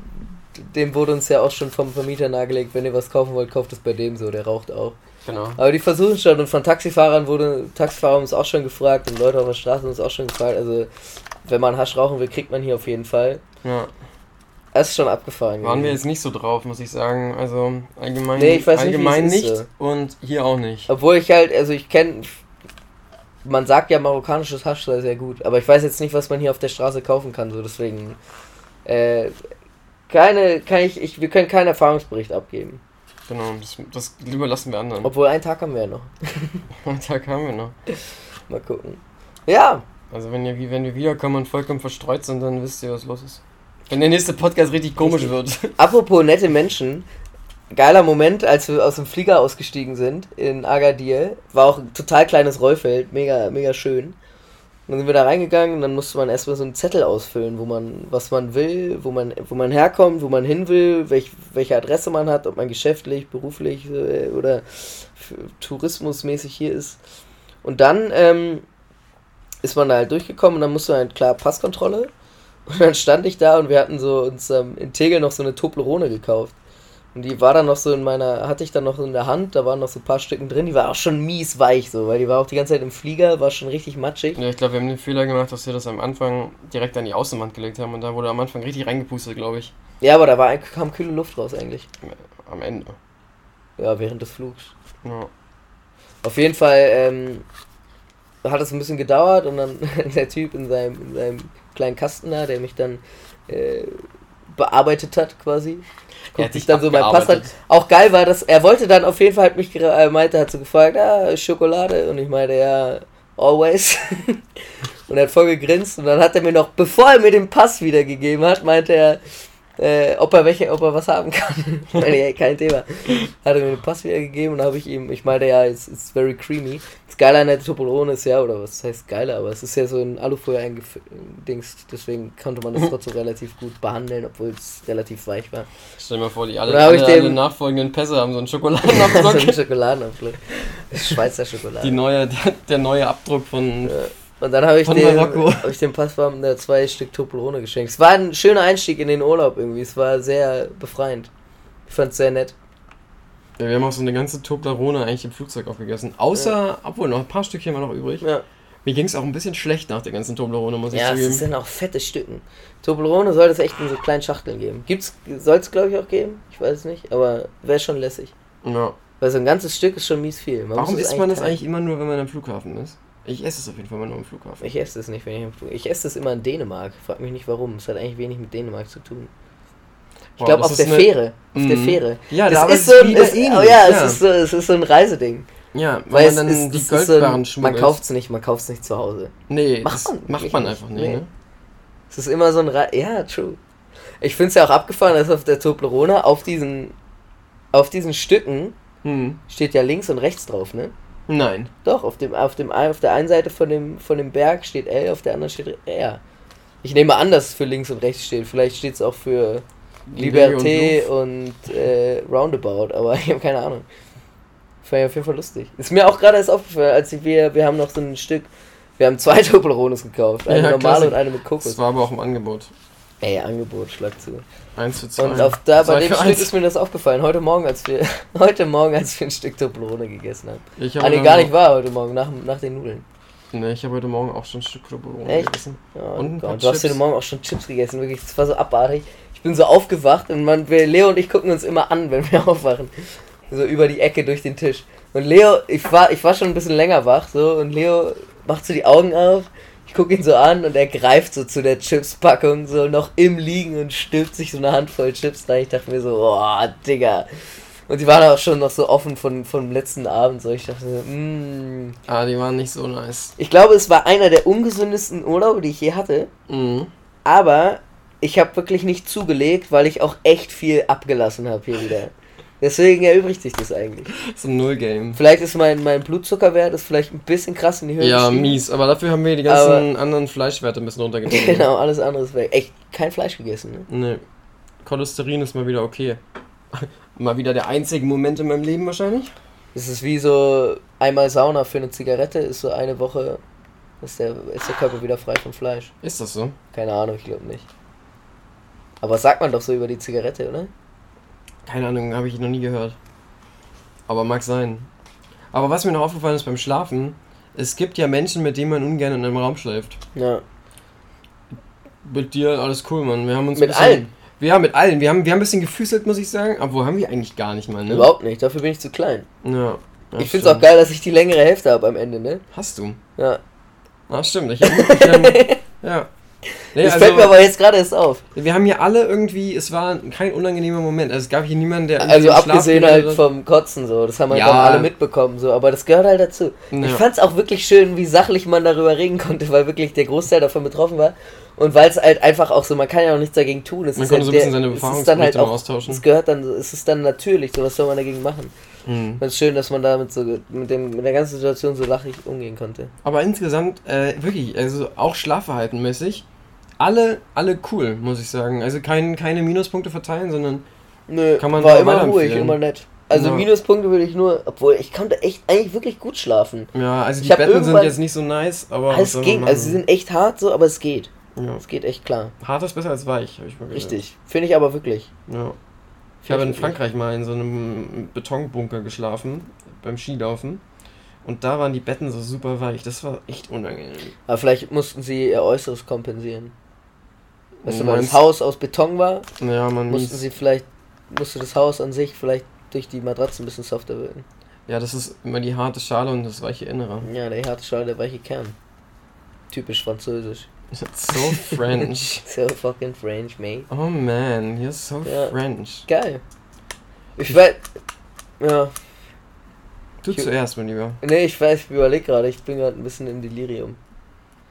dem wurde uns ja auch schon vom Vermieter nahegelegt, wenn ihr was kaufen wollt, kauft es bei dem so, der raucht auch. Genau. Aber die versuchen schon und von Taxifahrern wurde, Taxifahrer haben uns auch schon gefragt und Leute auf der Straße haben uns auch schon gefragt, also wenn man Hasch rauchen will, kriegt man hier auf jeden Fall. Ja. Das ist schon abgefahren. Waren wir jetzt nicht so drauf, muss ich sagen. Also allgemein, Nee, ich weiß nicht, allgemein ist, nicht so. und hier auch nicht. Obwohl ich halt, also ich kenne, man sagt ja marokkanisches Hasch sei sehr gut, aber ich weiß jetzt nicht, was man hier auf der Straße kaufen kann, so deswegen, äh, keine, kann ich, ich, wir können keinen Erfahrungsbericht abgeben. Genau, das, das überlassen wir anderen. Obwohl, einen Tag haben wir ja noch. Einen Tag haben wir noch. Mal gucken. Ja, Also wenn, ihr, wenn wir wiederkommen und vollkommen verstreut sind, dann wisst ihr, was los ist. Wenn der nächste Podcast richtig komisch wird. apropos nette Menschen, geiler Moment, als wir aus dem Flieger ausgestiegen sind in Agadir, war auch ein total kleines Rollfeld, mega, mega schön. Dann sind wir da reingegangen und dann musste man erstmal so einen Zettel ausfüllen, wo man, was man will, wo man, wo man herkommt, wo man hin will, welch, welche Adresse man hat, ob man geschäftlich, beruflich äh, oder tourismusmäßig hier ist. Und dann ähm, ist man da halt durchgekommen und dann musste man halt klar Passkontrolle. Und dann stand ich da und wir hatten so uns ähm, in Tegel noch so eine Toblerone gekauft. Und die war dann noch so in meiner, hatte ich dann noch so in der Hand, da waren noch so ein paar Stücken drin, die war auch schon mies weich so, weil die war auch die ganze Zeit im Flieger, war schon richtig matschig. Ja, ich glaube, wir haben den Fehler gemacht, dass wir das am Anfang direkt an die Außenwand gelegt haben und da wurde am Anfang richtig reingepustet, glaube ich. Ja, aber da war, kam kühle Luft raus eigentlich. Am Ende. Ja, während des Flugs. Ja. Auf jeden Fall ähm, hat es ein bisschen gedauert und dann der Typ in seinem, in seinem kleinen Kasten da, der mich dann äh, bearbeitet hat quasi. Er hat sich dann so mein Pass hat. Auch geil war, dass er wollte dann auf jeden Fall, hat mich äh, meinte, hat so gefragt, ah, Schokolade und ich meinte, ja, always. und er hat voll gegrinst und dann hat er mir noch, bevor er mir den Pass wiedergegeben hat, meinte er, äh, ob er welche, ob er was haben kann. nee, kein Thema. Hat er mir den Pass wieder gegeben und habe ich ihm, ich meinte ja, es ist very creamy. Der Toblerone ist ja, oder was heißt Geile, aber es ist ja so in Alufolie eingedingst, deswegen konnte man das trotzdem relativ gut behandeln, obwohl es relativ weich war. Stell dir mal vor, die alle, alle, alle nachfolgenden Pässe haben so einen so Schokoladenabdruck. ein Schokoladenabdruck. Das ist Schweizer Schokolade. die neue, der, der neue Abdruck von. Ja. Und dann habe ich, Marokko. hab ich dem Passbeamten zwei Stück Toblerone geschenkt. Es war ein schöner Einstieg in den Urlaub irgendwie. Es war sehr befreiend. Ich fand es sehr nett. Ja, wir haben auch so eine ganze Toblerone eigentlich im Flugzeug aufgegessen. Außer, obwohl noch ein paar Stückchen waren noch übrig. Ja, Mir ging es auch ein bisschen schlecht nach der ganzen Toblerone, muss ich ja es zugeben. sind auch fette Stücken. Toblerone soll es echt in so kleinen Schachteln geben. Gibt's, soll es glaube ich auch geben? Ich weiß es nicht, aber wäre schon lässig. Ja. Weil so ein ganzes Stück ist schon mies viel. Man Warum es isst man das eigentlich immer nur, wenn man am Flughafen ist? Ich esse es auf jeden Fall mal nur am Flughafen. Ich esse es nicht, wenn ich im Flug. Ich esse es immer in Dänemark. Frag mich nicht warum. Es hat eigentlich wenig mit Dänemark zu tun. Ich glaube auf ist der eine- Fähre. Auf der Mhm. Fähre. Ja, das aber ist so ein, es, ähnlich, oh ja, Es, ist so, es ist so ein Reiseding. Ja, weil Weil es man dann ist, die ist so ein, Goldbarren man kauft es nicht, man kauft es nicht zu Hause. Nee, Macht man macht man einfach nicht, Nee. ne? Es ist immer so ein Re Ja, true. Ich finde es ja auch abgefahren, dass auf der Toblerone auf diesen auf diesen Stücken Hm. steht ja links und rechts drauf, ne? Nein. Doch, auf dem auf dem auf der einen Seite von dem von dem Berg steht L, auf der anderen steht R. Ich nehme an, dass es für links und rechts steht. Vielleicht steht es auch für Liberté und, äh, Roundabout, aber ich habe keine Ahnung. Fand ich auf jeden Fall lustig. Ist mir auch gerade erst aufgefallen, als wir, wir haben noch so ein Stück, wir haben zwei Toblerones gekauft. Eine Ja, normale klasse. und eine mit Das Kokos. war aber auch im Angebot. Ey, Angebot, schlag zu. Eins für zwei. Und auf da, bei dem Stück eins. ist mir das aufgefallen, heute Morgen, als wir, heute Morgen, als wir ein Stück Toblerone gegessen haben. Ich nee, heute gar nicht wahr, heute Morgen, nach, nach den Nudeln. Nee, ich habe heute Morgen auch schon ein Stück Toblerone Echt? gegessen. Ja, Und ein Gott, paar du hast Chips. heute Morgen auch schon Chips gegessen, wirklich, das war so abartig. Ich bin so aufgewacht und man, Leo und ich gucken uns immer an, wenn wir aufwachen. So über die Ecke durch den Tisch. Und Leo, ich war, ich war schon ein bisschen länger wach, so, und Leo macht so die Augen auf, ich gucke ihn so an und er greift so zu der Chipspackung, so noch im Liegen und stülpt sich so eine Handvoll Chips rein. Ich dachte mir so, boah, Digga. Und die waren auch schon noch so offen von, vom letzten Abend, so, ich dachte so, mmm. Ah, die waren nicht so nice. Ich glaube, es war einer der ungesündesten Urlaube, die ich je hatte. Mhm. Aber ich habe wirklich nicht zugelegt, weil ich auch echt viel abgelassen habe hier wieder. Deswegen erübrigt sich das eigentlich. So ein Null-Game. Vielleicht ist mein, mein Blutzuckerwert ist vielleicht ein bisschen krass in die Höhe Ja, gestiegen. mies. Aber dafür haben wir die ganzen anderen Fleischwerte ein bisschen runtergezogen. Genau, alles andere ist weg. Echt kein Fleisch gegessen, ne? Nee. Cholesterin ist mal wieder okay. mal wieder der einzige Moment in meinem Leben wahrscheinlich. Es ist wie so einmal Sauna für eine Zigarette, ist so eine Woche, ist der, ist der Körper wieder frei von Fleisch. Ist das so? Keine Ahnung, ich glaube nicht. Aber sagt man doch so über die Zigarette, oder? Keine Ahnung, habe ich noch nie gehört. Aber mag sein. Aber was mir noch aufgefallen ist beim Schlafen, es gibt ja Menschen, mit denen man ungern in einem Raum schläft. Ja. Mit dir alles cool, Mann. Wir haben uns Mit bisschen, allen. Ja, mit allen. Wir haben, wir haben ein bisschen gefüßelt, muss ich sagen. Obwohl haben wir eigentlich gar nicht mal, ne? Überhaupt nicht, dafür bin ich zu klein. Ja. ja ich finde es auch geil, dass ich die längere Hälfte habe am Ende, ne? Hast du? Ja. Ah, stimmt. Ich hab, ich, ähm, ja. Nee, das also, fällt mir aber jetzt gerade erst auf. wir haben hier alle irgendwie, es war kein unangenehmer Moment. Also es gab hier niemanden, der Also abgesehen halt vom Kotzen so, das haben halt Ja. alle mitbekommen so, aber das gehört halt dazu. Ja. Ich fand's auch wirklich schön, wie sachlich man darüber reden konnte, weil wirklich der Großteil davon betroffen war und weil es halt einfach auch so, man kann ja auch nichts dagegen tun. Es Man konnte halt so ein bisschen der- seine es halt Erfahrungsberichte noch auch, austauschen. es gehört dann, es ist dann natürlich, so was soll man dagegen machen. Mhm. Es ist schön, dass man damit so mit dem mit der ganzen Situation so lachig umgehen konnte. Aber insgesamt, äh, wirklich, also auch schlafverhaltenmäßig, alle, alle cool, muss ich sagen. Also kein, keine Minuspunkte verteilen, sondern Nö, Kann man war immer ruhig, immer nett. Also Ja. Minuspunkte würde ich nur, obwohl ich konnte echt eigentlich wirklich gut schlafen. ja, also die Ich Betten sind jetzt nicht so nice, aber was Es ging, also sie sind echt hart so, aber es geht. ja. Es geht echt klar. Hart ist besser als weich, habe ich mal gehört. Richtig. Finde ich aber wirklich. Ja. Ich habe in. Frankreich mal in so einem Betonbunker geschlafen, beim Skilaufen. Und da waren die Betten so super weich. Das war echt unangenehm. Aber vielleicht mussten sie ihr Äußeres kompensieren. Weißt du, weil das Haus aus Beton war, Ja, man mussten sie vielleicht, musste das Haus an sich vielleicht durch die Matratze ein bisschen softer wirken. Ja, das ist immer die harte Schale und das weiche Innere. Ja, der harte Schale, der weiche Kern. Typisch französisch. So French. So fucking French, mate. Oh man, you're so Ja. French. Geil. Ich weiß. Ja. Du Ich- zuerst, mein Lieber. Nee, ich weiß, ich überlege gerade, ich bin gerade ein bisschen im Delirium.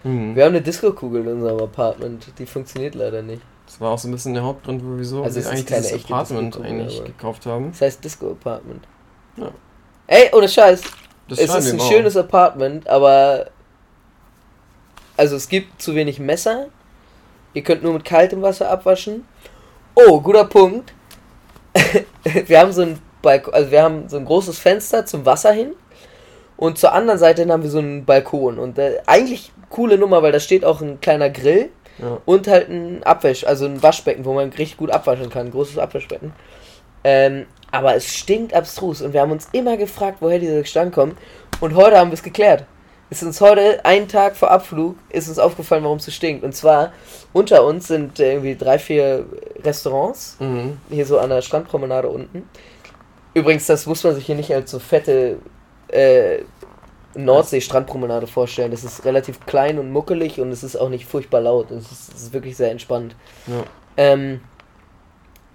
Hm. Wir haben eine Disco-Kugel in unserem Apartment, die funktioniert leider nicht. Das war auch so ein bisschen der Hauptgrund, wieso Also wir eigentlich dieses Apartment eigentlich gekauft haben. Das heißt Disco Apartment. Ja. Ey, ohne Scheiß. Das es ist ein mal schönes Apartment, aber. Also es gibt zu wenig Messer. Ihr könnt nur mit kaltem Wasser abwaschen. Oh, guter Punkt. wir haben so ein Balkon, also wir haben so ein großes Fenster zum Wasser hin. Und zur anderen Seite haben wir so einen Balkon. Und äh, eigentlich coole Nummer, weil da steht auch ein kleiner Grill Ja. und halt ein Abwäsch, also ein Waschbecken, wo man richtig gut abwaschen kann. Ein großes Abwaschbecken. Ähm, aber es stinkt abstrus und wir haben uns immer gefragt, woher dieser Gestank kommt. Und heute haben wir es geklärt. Ist uns heute, einen Tag vor Abflug, ist uns aufgefallen, warum es so stinkt. Und zwar, unter uns sind äh, irgendwie drei, vier Restaurants, Mhm. hier so an der Strandpromenade unten. Übrigens, das muss man sich hier nicht als so fette äh, Nordsee-Strandpromenade vorstellen. Das ist relativ klein und muckelig und es ist auch nicht furchtbar laut. Es ist, es ist wirklich sehr entspannt. Ja. Ähm,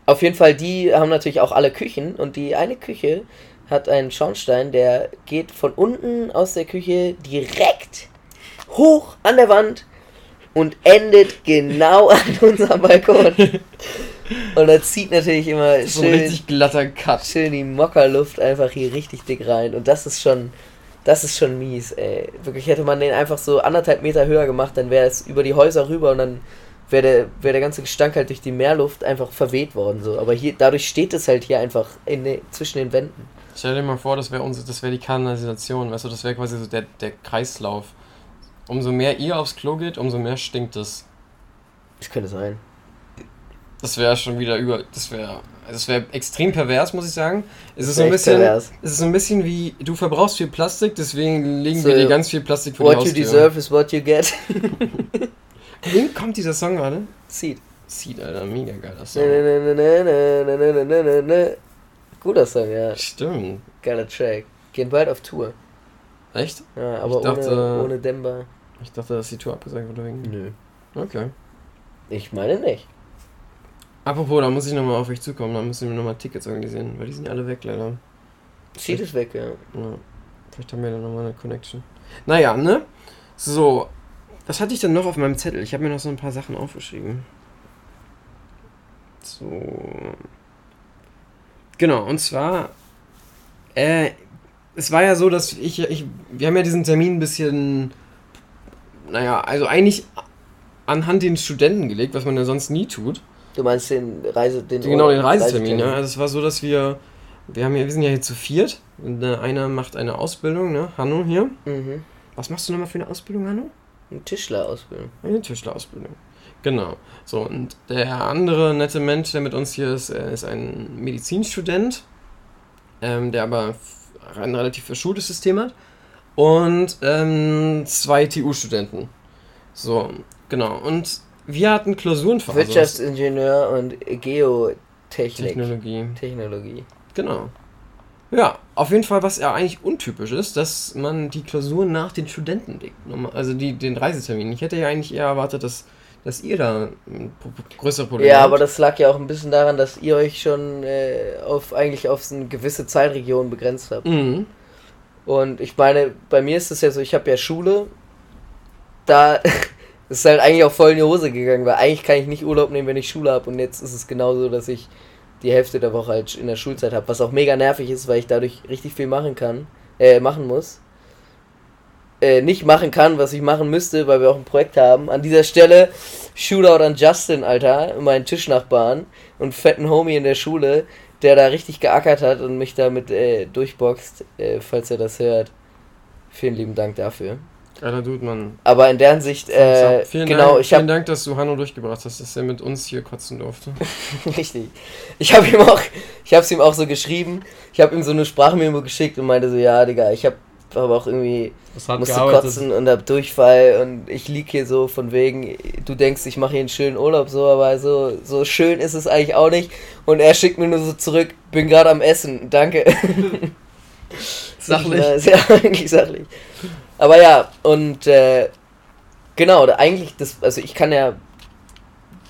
auf jeden Fall, die haben natürlich auch alle Küchen und die eine Küche hat einen Schornstein, der geht von unten aus der Küche direkt hoch an der Wand und endet genau an unserem Balkon. Und da zieht natürlich immer So schön, richtig glatter Cut. schön die Mockerluft einfach hier richtig dick rein. Und das ist schon, das ist schon mies, ey. Wirklich hätte man den einfach so anderthalb Meter höher gemacht, dann wäre es über die Häuser rüber und dann wäre der, wär der ganze Gestank halt durch die Meerluft einfach verweht worden. So. Aber hier, dadurch steht es halt hier einfach in zwischen den Wänden. Stell dir mal vor, das wäre wäre die Kanalisation, weißt du, das wäre quasi so der, der Kreislauf. Umso mehr ihr aufs Klo geht, umso mehr stinkt es. Das könnte sein. Das wäre schon wieder über. Das wäre. Das wäre extrem pervers, muss ich sagen. Es ist, so ein bisschen, pervers. es ist so ein bisschen wie, du verbrauchst viel Plastik, deswegen legen so, wir dir ganz viel Plastik vor die What you deserve is what you get. Wem kommt dieser Song gerade? Seed. Seed, Alter, mega geiler Song. Ne, ne, ne, Guter Song, ja. Stimmt. Geiler Track. Gehen bald auf Tour. Echt? Ja, aber dachte, ohne, ohne Denver. Ich dachte, dass die Tour abgesagt wurde wegen. Nö. Okay. Ich meine nicht. Apropos, da muss ich nochmal auf euch zukommen, da müssen wir nochmal Tickets organisieren, weil die sind ja alle weg leider. Seed ist weg, ja. Ja. Vielleicht haben wir da nochmal eine Connection. Naja, ne? So. Was hatte ich denn noch auf meinem Zettel? Ich habe mir noch so ein paar Sachen aufgeschrieben. So. Genau, und zwar. Äh, es war ja so, dass ich, ich. Wir haben ja diesen Termin ein bisschen. Naja, also eigentlich anhand den Studenten gelegt, was man ja sonst nie tut. Du meinst den Reise, den Genau, den Reisetermin, ja. Also es war so, dass wir. Wir, haben ja, wir sind ja hier zu viert. Und, äh, einer macht eine Ausbildung, ne? Hanno hier. Mhm. Was machst du nochmal für eine Ausbildung, Hanno? Eine Tischlerausbildung. Eine Tischlerausbildung. Genau. So, und der andere nette Mensch, der mit uns hier ist, ist ein Medizinstudent, ähm, der aber ein relativ verschultes System hat. Und ähm, zwei TU-Studenten. So, genau. Und wir hatten Klausurenphase. Wirtschaftsingenieur und Geotechnik. Technologie. Technologie. Genau. Ja, auf jeden Fall, was ja eigentlich untypisch ist, dass man die Klausuren nach den Studenten legt. Also die, den Reisetermin. Ich hätte ja eigentlich eher erwartet, dass, dass ihr da größere Probleme Ja, habt. aber das lag ja auch ein bisschen daran, dass ihr euch schon äh, auf eigentlich auf eine gewisse Zeitregion begrenzt habt. Mhm. Und ich meine, bei mir ist es ja so, ich habe ja Schule. Da ist halt eigentlich auch voll in die Hose gegangen, weil eigentlich kann ich nicht Urlaub nehmen, wenn ich Schule habe. Und jetzt ist es genauso, dass ich die Hälfte der Woche halt in der Schulzeit habe, was auch mega nervig ist, weil ich dadurch richtig viel machen kann, äh, machen muss. Äh, nicht machen kann, was ich machen müsste, weil wir auch ein Projekt haben. An dieser Stelle Shootout an Justin, Alter, meinen Tischnachbarn und fetten Homie in der Schule, der da richtig geackert hat und mich damit äh, durchboxt, äh, falls er das hört. Vielen lieben Dank dafür. Geiler Dude, Mann. Aber in der Hinsicht, äh, vielen genau, Dank, ich vielen Dank, dass du Hanno durchgebracht hast, dass er mit uns hier kotzen durfte. richtig, ich habe ihm auch, ich habe es ihm auch so geschrieben. Ich habe ihm so eine Sprachmemo geschickt und meinte so, ja, Digga, ich habe aber auch irgendwie hat musste gearbeitet. kotzen und hab Durchfall und ich lieg hier so von wegen, du denkst, ich mache hier einen schönen Urlaub so, aber so so schön ist es eigentlich auch nicht. Und er schickt mir nur so zurück, bin gerade am Essen, danke. Sachlich. Ja, sehr eigentlich sachlich. Aber ja, und äh, genau, eigentlich das, also ich kann ja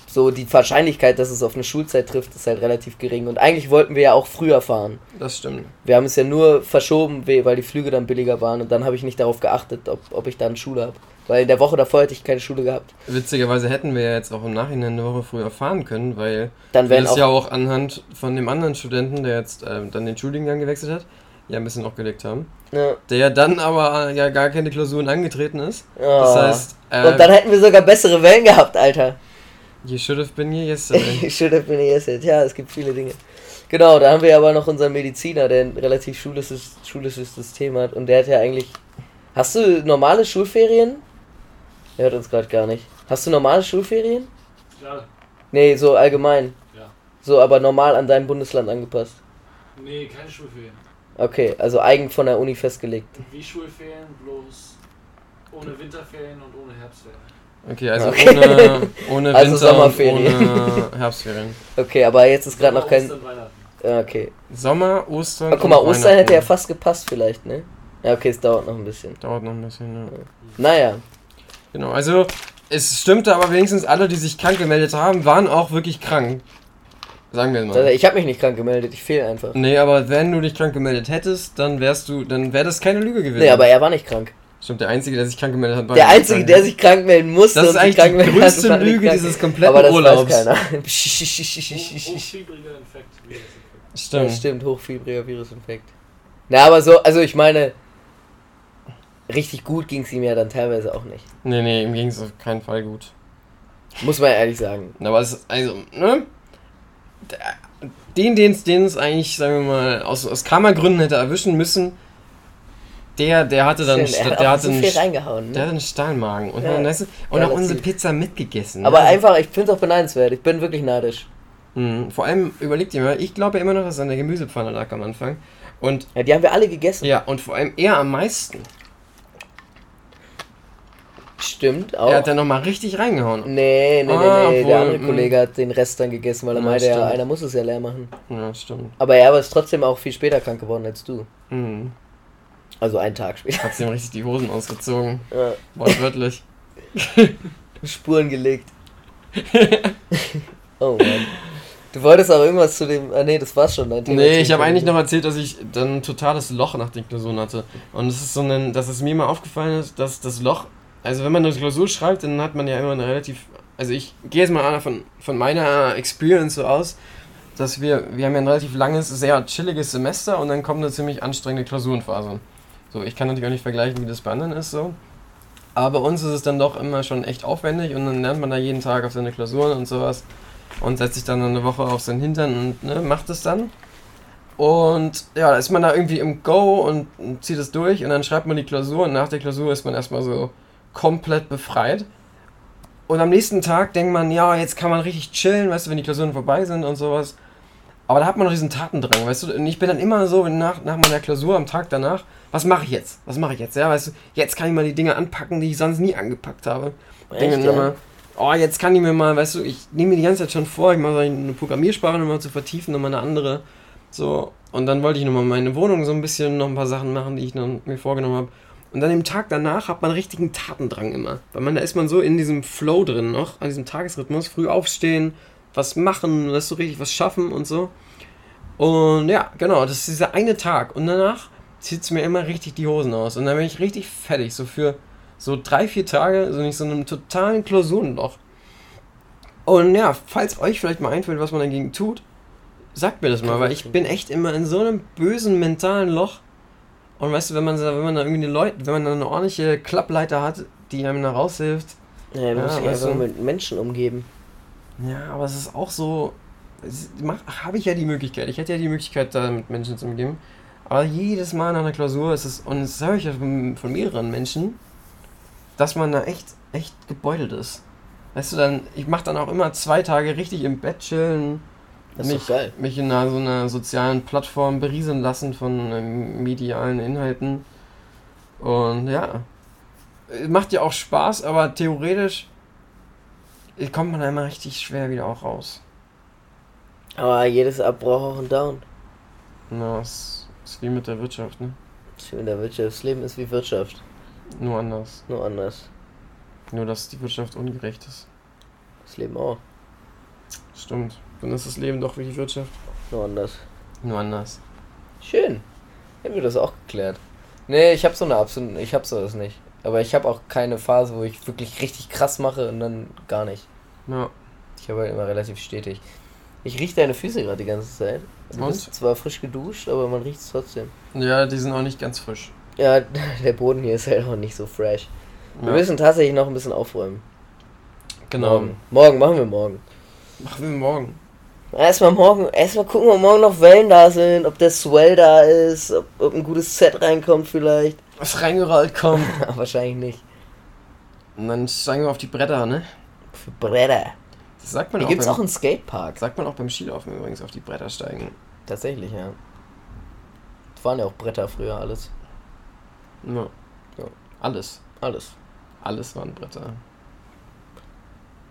so die Wahrscheinlichkeit, dass es auf eine Schulzeit trifft, ist halt relativ gering. Und eigentlich wollten wir ja auch früher fahren. Das stimmt. Wir haben es ja nur verschoben, we- weil die Flüge dann billiger waren. Und dann habe ich nicht darauf geachtet, ob, ob ich dann Schule habe. Weil in der Woche davor hätte ich keine Schule gehabt. Witzigerweise hätten wir ja jetzt auch im Nachhinein eine Woche früher fahren können, weil Dann wir das auch, ja auch anhand von dem anderen Studenten, der jetzt ähm, dann den Studiengang gewechselt hat, ja ein bisschen aufgelegt haben. Ja, Der dann aber ja gar keine Klausuren angetreten ist. ja. Das heißt, äh, Ah. und dann hätten wir sogar bessere Wellen gehabt, Alter. you should have been here yesterday. Should have been yesterday. Ja, es gibt viele Dinge. Genau, da haben wir aber noch unseren Mediziner, der ein relativ schulisches, schulisches System hat. Und der hat ja eigentlich. Hast du normale Schulferien? Er hört uns gerade gar nicht. Hast du normale Schulferien? Gerade. Nee, so allgemein. Ja. So, aber normal an dein Bundesland angepasst. Nee, keine Schulferien. Okay, also eigen von der Uni festgelegt. Wie Schulferien, bloß ohne Winterferien und ohne Herbstferien. Okay, also Okay. ohne, ohne Also Winter Sommerferien. und ohne Herbstferien. Okay, aber jetzt ist gerade noch kein. Ostern, Weihnachten. Ja, okay. Sommer, Ostern. Aber guck mal, und Ostern hätte ja fast gepasst, vielleicht, ne? Ja, okay, es dauert noch ein bisschen. Dauert noch ein bisschen, ja. Naja, Genau, also es stimmte aber wenigstens alle, die sich krank gemeldet haben, waren auch wirklich krank. Sagen wir also mal. ich habe mich nicht krank gemeldet, ich fehle einfach. Nee, aber wenn du dich krank gemeldet hättest, dann wärst du, dann wäre das keine Lüge gewesen. Nee, aber er war nicht krank. Stimmt, der Einzige, der sich krank gemeldet hat, war Der nicht Einzige, krank. der sich krank melden musste Das ist eigentlich krank die größte nicht Lüge krank. dieses kompletten Aber das Urlaubs. weiß keiner. Hoch, hochfiebriger Infekt. Stimmt. Ja, stimmt, hochfibriger Virusinfekt. Na, aber so, also ich meine, richtig gut ging es ihm ja dann teilweise auch nicht. Nee, nee, ihm ging es auf keinen Fall gut. Muss man ehrlich sagen. Aber es ist, also, ne? Den, den es eigentlich, sagen wir mal, aus, aus Karma-Gründen hätte erwischen müssen, der, der hatte dann, er der hatte so einen, reingehauen. der hatte Ne? einen Stahlmagen. Und, Ja. weißt du, und auch unsere Pizza mitgegessen. Aber ne? einfach, ich finde es auch beneidenswert. Ich bin wirklich neidisch. Mhm. Vor allem, überlegt ihr mal, ich glaube ja immer noch, dass es an der Gemüsepfanne lag am Anfang. Und Ja, die haben wir alle gegessen. ja, und vor allem er am meisten. Stimmt, auch. Er hat da nochmal richtig reingehauen. Nee, nee, nee, Ah, nee. obwohl, der andere mh. Kollege hat den Rest dann gegessen, weil er Ja, meinte, ja, einer muss es ja leer machen. Ja, stimmt. Aber er war es trotzdem auch viel später krank geworden als du. Mhm. Also einen Tag später. Hat ihm richtig die Hosen ausgezogen. Ja, Wortwörtlich. Spuren gelegt. oh Mann. Du wolltest auch irgendwas zu dem. Ah, nee, das war's schon. Dein Thema Nee, ich habe eigentlich noch erzählt, dass ich dann ein totales Loch nach den Klausuren hatte. Und es ist so ein, dass es mir mal aufgefallen ist, dass das Loch, also wenn man eine Klausur schreibt, dann hat man ja immer eine relativ, also ich gehe jetzt mal von, von meiner Experience so aus, dass wir, wir haben ja ein relativ langes, sehr chilliges Semester und dann kommt eine ziemlich anstrengende Klausurenphase. So, ich kann natürlich auch nicht vergleichen, wie das bei anderen ist so. Aber uns ist es dann doch immer schon echt aufwendig und dann lernt man da jeden Tag auf seine Klausuren und sowas und setzt sich dann eine Woche auf seinen Hintern und ne, macht es dann. Und ja, da ist man da irgendwie im Go und zieht es durch und dann schreibt man die Klausur und nach der Klausur ist man erstmal so komplett befreit. Und am nächsten Tag denkt man, ja, jetzt kann man richtig chillen, weißt du, wenn die Klausuren vorbei sind und sowas. Aber da hat man noch diesen Tatendrang, weißt du? Und ich bin dann immer so nach, nach meiner Klausur am Tag danach, was mache ich jetzt? Was mache ich jetzt? Ja, weißt du, jetzt kann ich mal die Dinge anpacken, die ich sonst nie angepackt habe. Echt, Denke ja? immer, oh, jetzt kann ich mir mal, weißt du, ich nehme mir die ganze Zeit schon vor, ich mache eine Programmiersprache nochmal zu vertiefen, nochmal eine andere. So, und dann wollte ich nochmal meine Wohnung so ein bisschen noch ein paar Sachen machen, die ich mir vorgenommen habe. Und dann im Tag danach hat man richtigen Tatendrang immer. Weil man, da ist man so in diesem Flow drin noch, an diesem Tagesrhythmus, früh aufstehen, was machen, weißt du, richtig was schaffen und so. Und ja, genau, das ist dieser eine Tag. Und danach zieht es mir immer richtig die Hosen aus. Und dann bin ich richtig fertig, so für so drei, vier Tage, so nicht so einem totalen Klausurenloch. Und ja, falls euch vielleicht mal einfällt, was man dagegen tut, sagt mir das mal, weil ich bin echt immer in so einem bösen mentalen Loch. Und weißt du, wenn man, wenn man da irgendwie die Leute, wenn man da eine ordentliche Klappleiter hat, die einem da raushilft, Ja, man Ja, muss sich einfach mit Menschen umgeben. ja, aber es ist auch so, habe ich ja die Möglichkeit, ich hätte ja die Möglichkeit, da mit Menschen zu umgehen. Aber jedes Mal nach einer Klausur ist es, und das höre ich ja von, von mehreren Menschen, dass man da echt, echt gebeutelt ist. Weißt du, dann, ich mache dann auch immer zwei Tage richtig im Bett chillen, Das mich, mich in einer, so einer sozialen Plattform berieseln lassen von ähm, medialen Inhalten. Und ja, macht ja auch Spaß, aber theoretisch äh, kommt man immer richtig schwer wieder auch raus. Aber jedes Up braucht auch einen Down. Na, es ist wie mit der Wirtschaft, ne? Ist wie in der Wirtschaft. Das Leben ist wie Wirtschaft. Nur anders. Nur anders. Nur, dass die Wirtschaft ungerecht ist. Das Leben auch. Stimmt. Dann ist das Leben doch wie die Wirtschaft. Nur anders. Nur anders. Schön. Hätten wir das auch geklärt. Nee, ich habe so eine absolute, ich habe sowas nicht. Aber ich habe auch keine Phase, wo ich wirklich richtig krass mache und dann gar nicht. Ja. Ich habe halt immer relativ stetig. Ich rieche deine Füße gerade die ganze Zeit. Du Und? bist zwar frisch geduscht, aber man riecht es trotzdem. Ja, die sind auch nicht ganz frisch. Ja, der Boden hier ist halt auch nicht so fresh. Wir Ja. müssen tatsächlich noch ein bisschen aufräumen. Genau. Morgen. Morgen, machen wir morgen. Machen wir morgen. Erstmal morgen, erstmal gucken, ob morgen noch Wellen da sind, ob der Swell da ist, ob, ob ein gutes Set reinkommt vielleicht. Was reingerollt kommt. Wahrscheinlich nicht. Und dann steigen wir auf die Bretter, ne? Für Bretter. Das sagt man Hier auch, gibt es beim, auch einen Skatepark. sagt man auch beim Skilaufen übrigens, auf die Bretter steigen. Tatsächlich, ja. Das waren ja auch Bretter früher alles. Ja. Ja. Alles. Alles. Alles waren Bretter.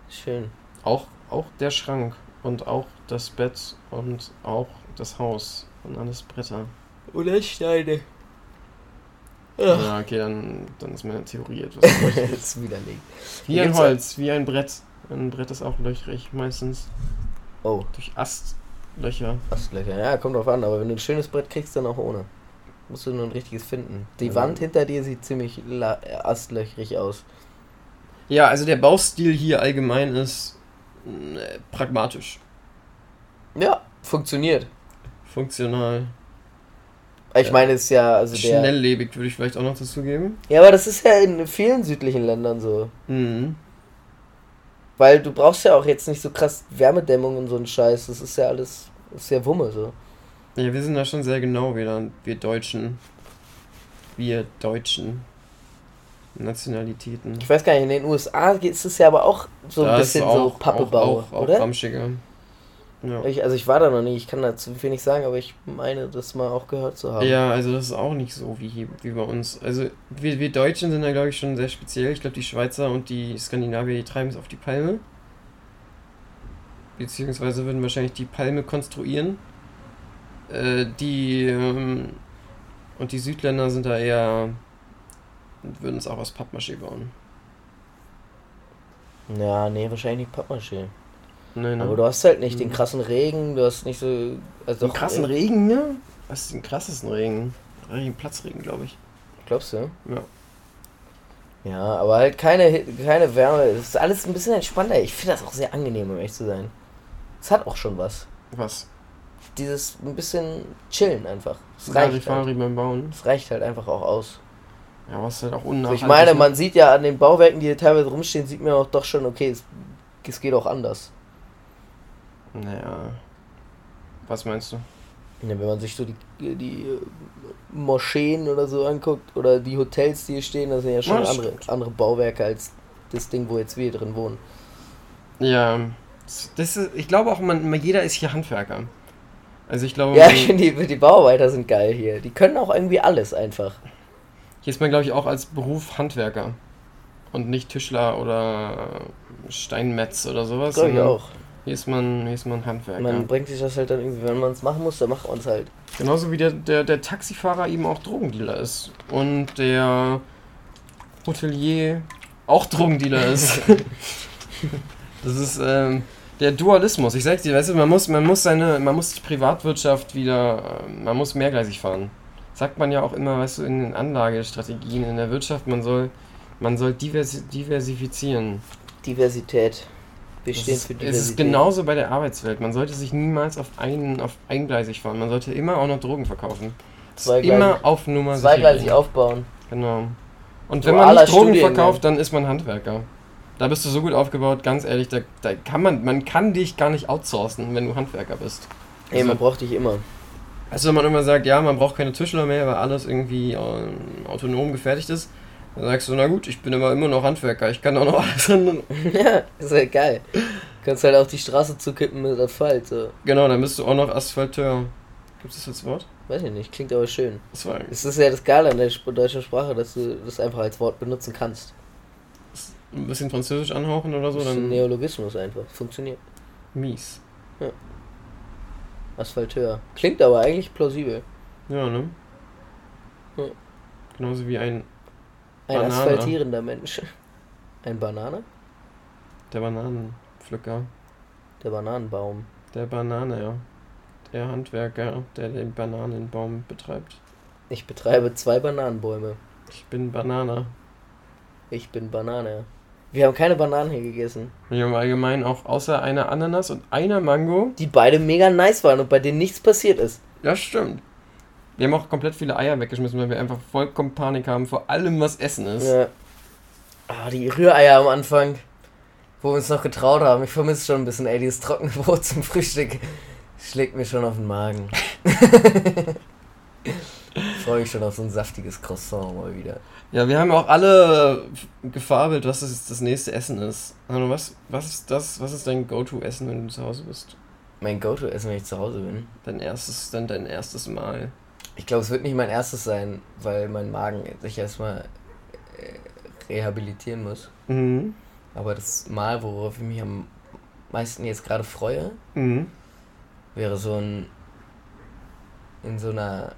Schön. Auch, auch der Schrank und auch das Bett und auch das Haus und alles Bretter. Oder Steine. Ja, okay, dann, dann ist meine Theorie etwas ist widerlegt. Wie ein Holz, wie ein Brett. Ein Brett ist auch löchrig, meistens Oh, durch Astlöcher. Astlöcher. Ja, kommt drauf an, aber wenn du ein schönes Brett kriegst, dann auch ohne. Musst du nur ein richtiges finden. Die Ja. Wand hinter dir sieht ziemlich astlöchrig aus. Ja, also der Baustil hier allgemein ist äh, pragmatisch, Ja, funktioniert. funktional, Ich meine, es ist ja, also schnelllebig, würde ich vielleicht auch noch dazu geben. Ja, aber das ist ja in vielen südlichen Ländern so. Mhm. Weil du brauchst ja auch jetzt nicht so krass Wärmedämmung und so ein Scheiß. Das ist ja alles, ist ja Wumme so. Ja, wir sind da schon sehr genau wieder, wir Deutschen. Wir Deutschen. Nationalitäten. Ich weiß gar nicht, in den USA ist es ja aber auch so ein Da bisschen so auch- Pappebau, auch, auch, auch oder? ramschiger. Ja. Ich, also ich war da noch nie, ich kann dazu viel nicht sagen, aber ich meine, das mal auch gehört zu haben. Ja, also das ist auch nicht so wie, wie bei uns. Also wir, wir Deutschen sind da, glaube ich, schon sehr speziell. Ich glaube, die Schweizer und die Skandinavier, die treiben es auf die Palme. Beziehungsweise würden wahrscheinlich die Palme konstruieren. Äh, die ähm, und die Südländer sind da eher würden es auch aus Pappmaché bauen. Ja, nee, wahrscheinlich nicht Pappmaché. Nein, Aber du hast halt nicht den Mhm. krassen Regen, du hast nicht so. Also doch, krassen äh, Regen, ja? Was ist den krassesten Regen? Regen, Platzregen, glaube ich. Glaubst du? Ja. Ja, aber halt keine, keine Wärme. Das ist alles ein bisschen entspannter. Ich finde das auch sehr angenehm, um ehrlich zu sein. Es hat auch schon was. Was? Dieses ein bisschen chillen einfach. Es reicht, halt. Beim Bauen. Es reicht halt einfach auch aus. Ja, was halt auch unnachhaltig. ich meine, ne? man sieht ja an den Bauwerken, die hier teilweise rumstehen, sieht man auch doch schon, okay, es, es geht auch anders. Naja. Was meinst du? Ja, wenn man sich so die, die äh, Moscheen oder so anguckt oder die Hotels, die hier stehen, das sind ja schon Ja, andere, andere Bauwerke als das Ding, wo jetzt wir drin wohnen. Ja. Das ist, ich glaube auch, man, jeder ist hier Handwerker. Also ich glaube, Ja, ich finde, die, die Bauarbeiter sind geil hier. Die können auch irgendwie alles einfach. Hier ist man, glaube ich, auch als Beruf Handwerker. Und nicht Tischler oder Steinmetz oder sowas. Glaube ich auch. Hier ist man, hier ist man Handwerker. Man bringt sich das halt dann irgendwie, wenn man es machen muss, dann macht man es halt. Genauso wie der, der, der Taxifahrer eben auch Drogendealer ist. Und der Hotelier auch Drogendealer ist. das ist ähm, der Dualismus. Ich sag's dir, weißt du, man muss, man muss seine, man muss die Privatwirtschaft wieder, äh, man muss mehrgleisig fahren. Sagt man ja auch immer, weißt du, in den Anlagestrategien in der Wirtschaft, man soll, man soll diversi diversifizieren. Diversität. Wir Es stehen ist, für es Diversität. ist genauso bei der Arbeitswelt. Man sollte sich niemals auf, einen, auf eingleisig fahren. Man sollte immer auch noch Drogen verkaufen. Zweigleisig- immer auf Nummer Zweigleisig aufbauen. Genau. Und wenn man nicht Drogen Studiengang. verkauft, dann ist man Handwerker. Da bist du so gut aufgebaut, ganz ehrlich, da, da kann man, man kann dich gar nicht outsourcen, wenn du Handwerker bist. Ey, man braucht dich immer. Also wenn man immer sagt, ja, man braucht keine Tischler mehr, weil alles irgendwie ähm, autonom gefertigt ist, dann sagst du, na gut, ich bin aber immer noch Handwerker, ich kann auch noch alles andere. ja, ist halt geil. Kannst halt auch die Straße zukippen mit Asphalt. So. Genau, dann bist du auch noch Asphalteur. Gibt es das als Wort? Weiß ich nicht, klingt aber schön. Das war Es ist ja das Geile an der deutschen Sprache, dass du das einfach als Wort benutzen kannst. ein bisschen Französisch anhauchen oder so, Das ist ein dann Neologismus einfach. Funktioniert. mies. Asphalteur. Klingt aber eigentlich plausibel. Ja, ne? Ja. Genauso wie ein Ein Banane. asphaltierender Mensch. Ein Banane? der Bananenpflücker. Der Bananenbaum. Der Banane, ja. Der Handwerker, der den Bananenbaum betreibt. Ich betreibe zwei Bananenbäume. Ich bin Banane. Ich bin Banane. Wir haben keine Bananen hier gegessen. Wir haben allgemein auch außer einer Ananas und einer Mango. Die beide mega nice waren und bei denen nichts passiert ist. Ja, stimmt. Wir haben auch komplett viele Eier weggeschmissen, weil wir einfach vollkommen Panik haben vor allem, was Essen ist. Ja. Ah, die Rühreier am Anfang, wo wir uns noch getraut haben. Ich vermisse schon ein bisschen, ey, dieses Trockenbrot zum Frühstück schlägt mir schon auf den Magen. ich freue mich schon auf so ein saftiges Croissant mal wieder. Ja, wir haben auch alle gefabelt, was das, das nächste Essen ist. Also was, was ist das, was ist dein Go-To-Essen, wenn du zu Hause bist? Mein Go-To-Essen, wenn ich zu Hause bin. Dein erstes, dann dein erstes Mal. Ich glaube, es wird nicht mein erstes sein, weil mein Magen sich erstmal äh, rehabilitieren muss. Mhm. Aber das Mal, worauf ich mich am meisten jetzt gerade freue, Mhm. wäre so ein in so einer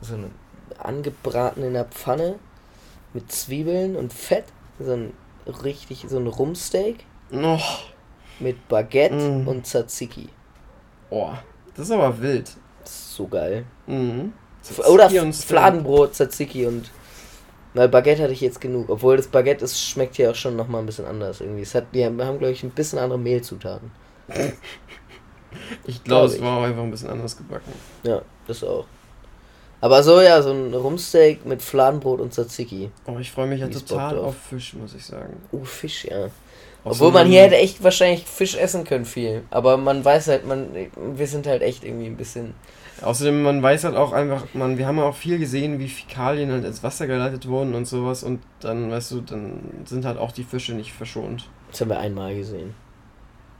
so ein angebraten in der Pfanne mit Zwiebeln und Fett, so ein richtig so ein Rumsteak Oh, mit Baguette Mm. und Tzatziki. oh, das ist aber wild. Das ist so geil. Mhm. Oder Tzatziki Steak. Fladenbrot, Tzatziki und weil Baguette hatte ich jetzt genug, obwohl das Baguette ist, schmeckt hier auch schon nochmal ein bisschen anders irgendwie. Es hat, die haben, haben glaube ich, ein bisschen andere Mehlzutaten. Ich glaube, Glaub es war auch einfach ein bisschen anders gebacken. Ja, das auch. Aber so, ja, so ein Rumsteak mit Fladenbrot und Tzatziki. Oh, ich freue mich ja total auf Fisch, muss ich sagen. Uh, Fisch, ja. Auf Obwohl so man hier hätte echt wahrscheinlich Fisch essen können viel. Aber man weiß halt, man, wir sind halt echt irgendwie ein bisschen. Außerdem, man weiß halt auch einfach, man, wir haben ja auch viel gesehen, wie Fäkalien halt ins Wasser geleitet wurden und sowas und dann, weißt du, dann sind halt auch die Fische nicht verschont. Das haben wir einmal gesehen.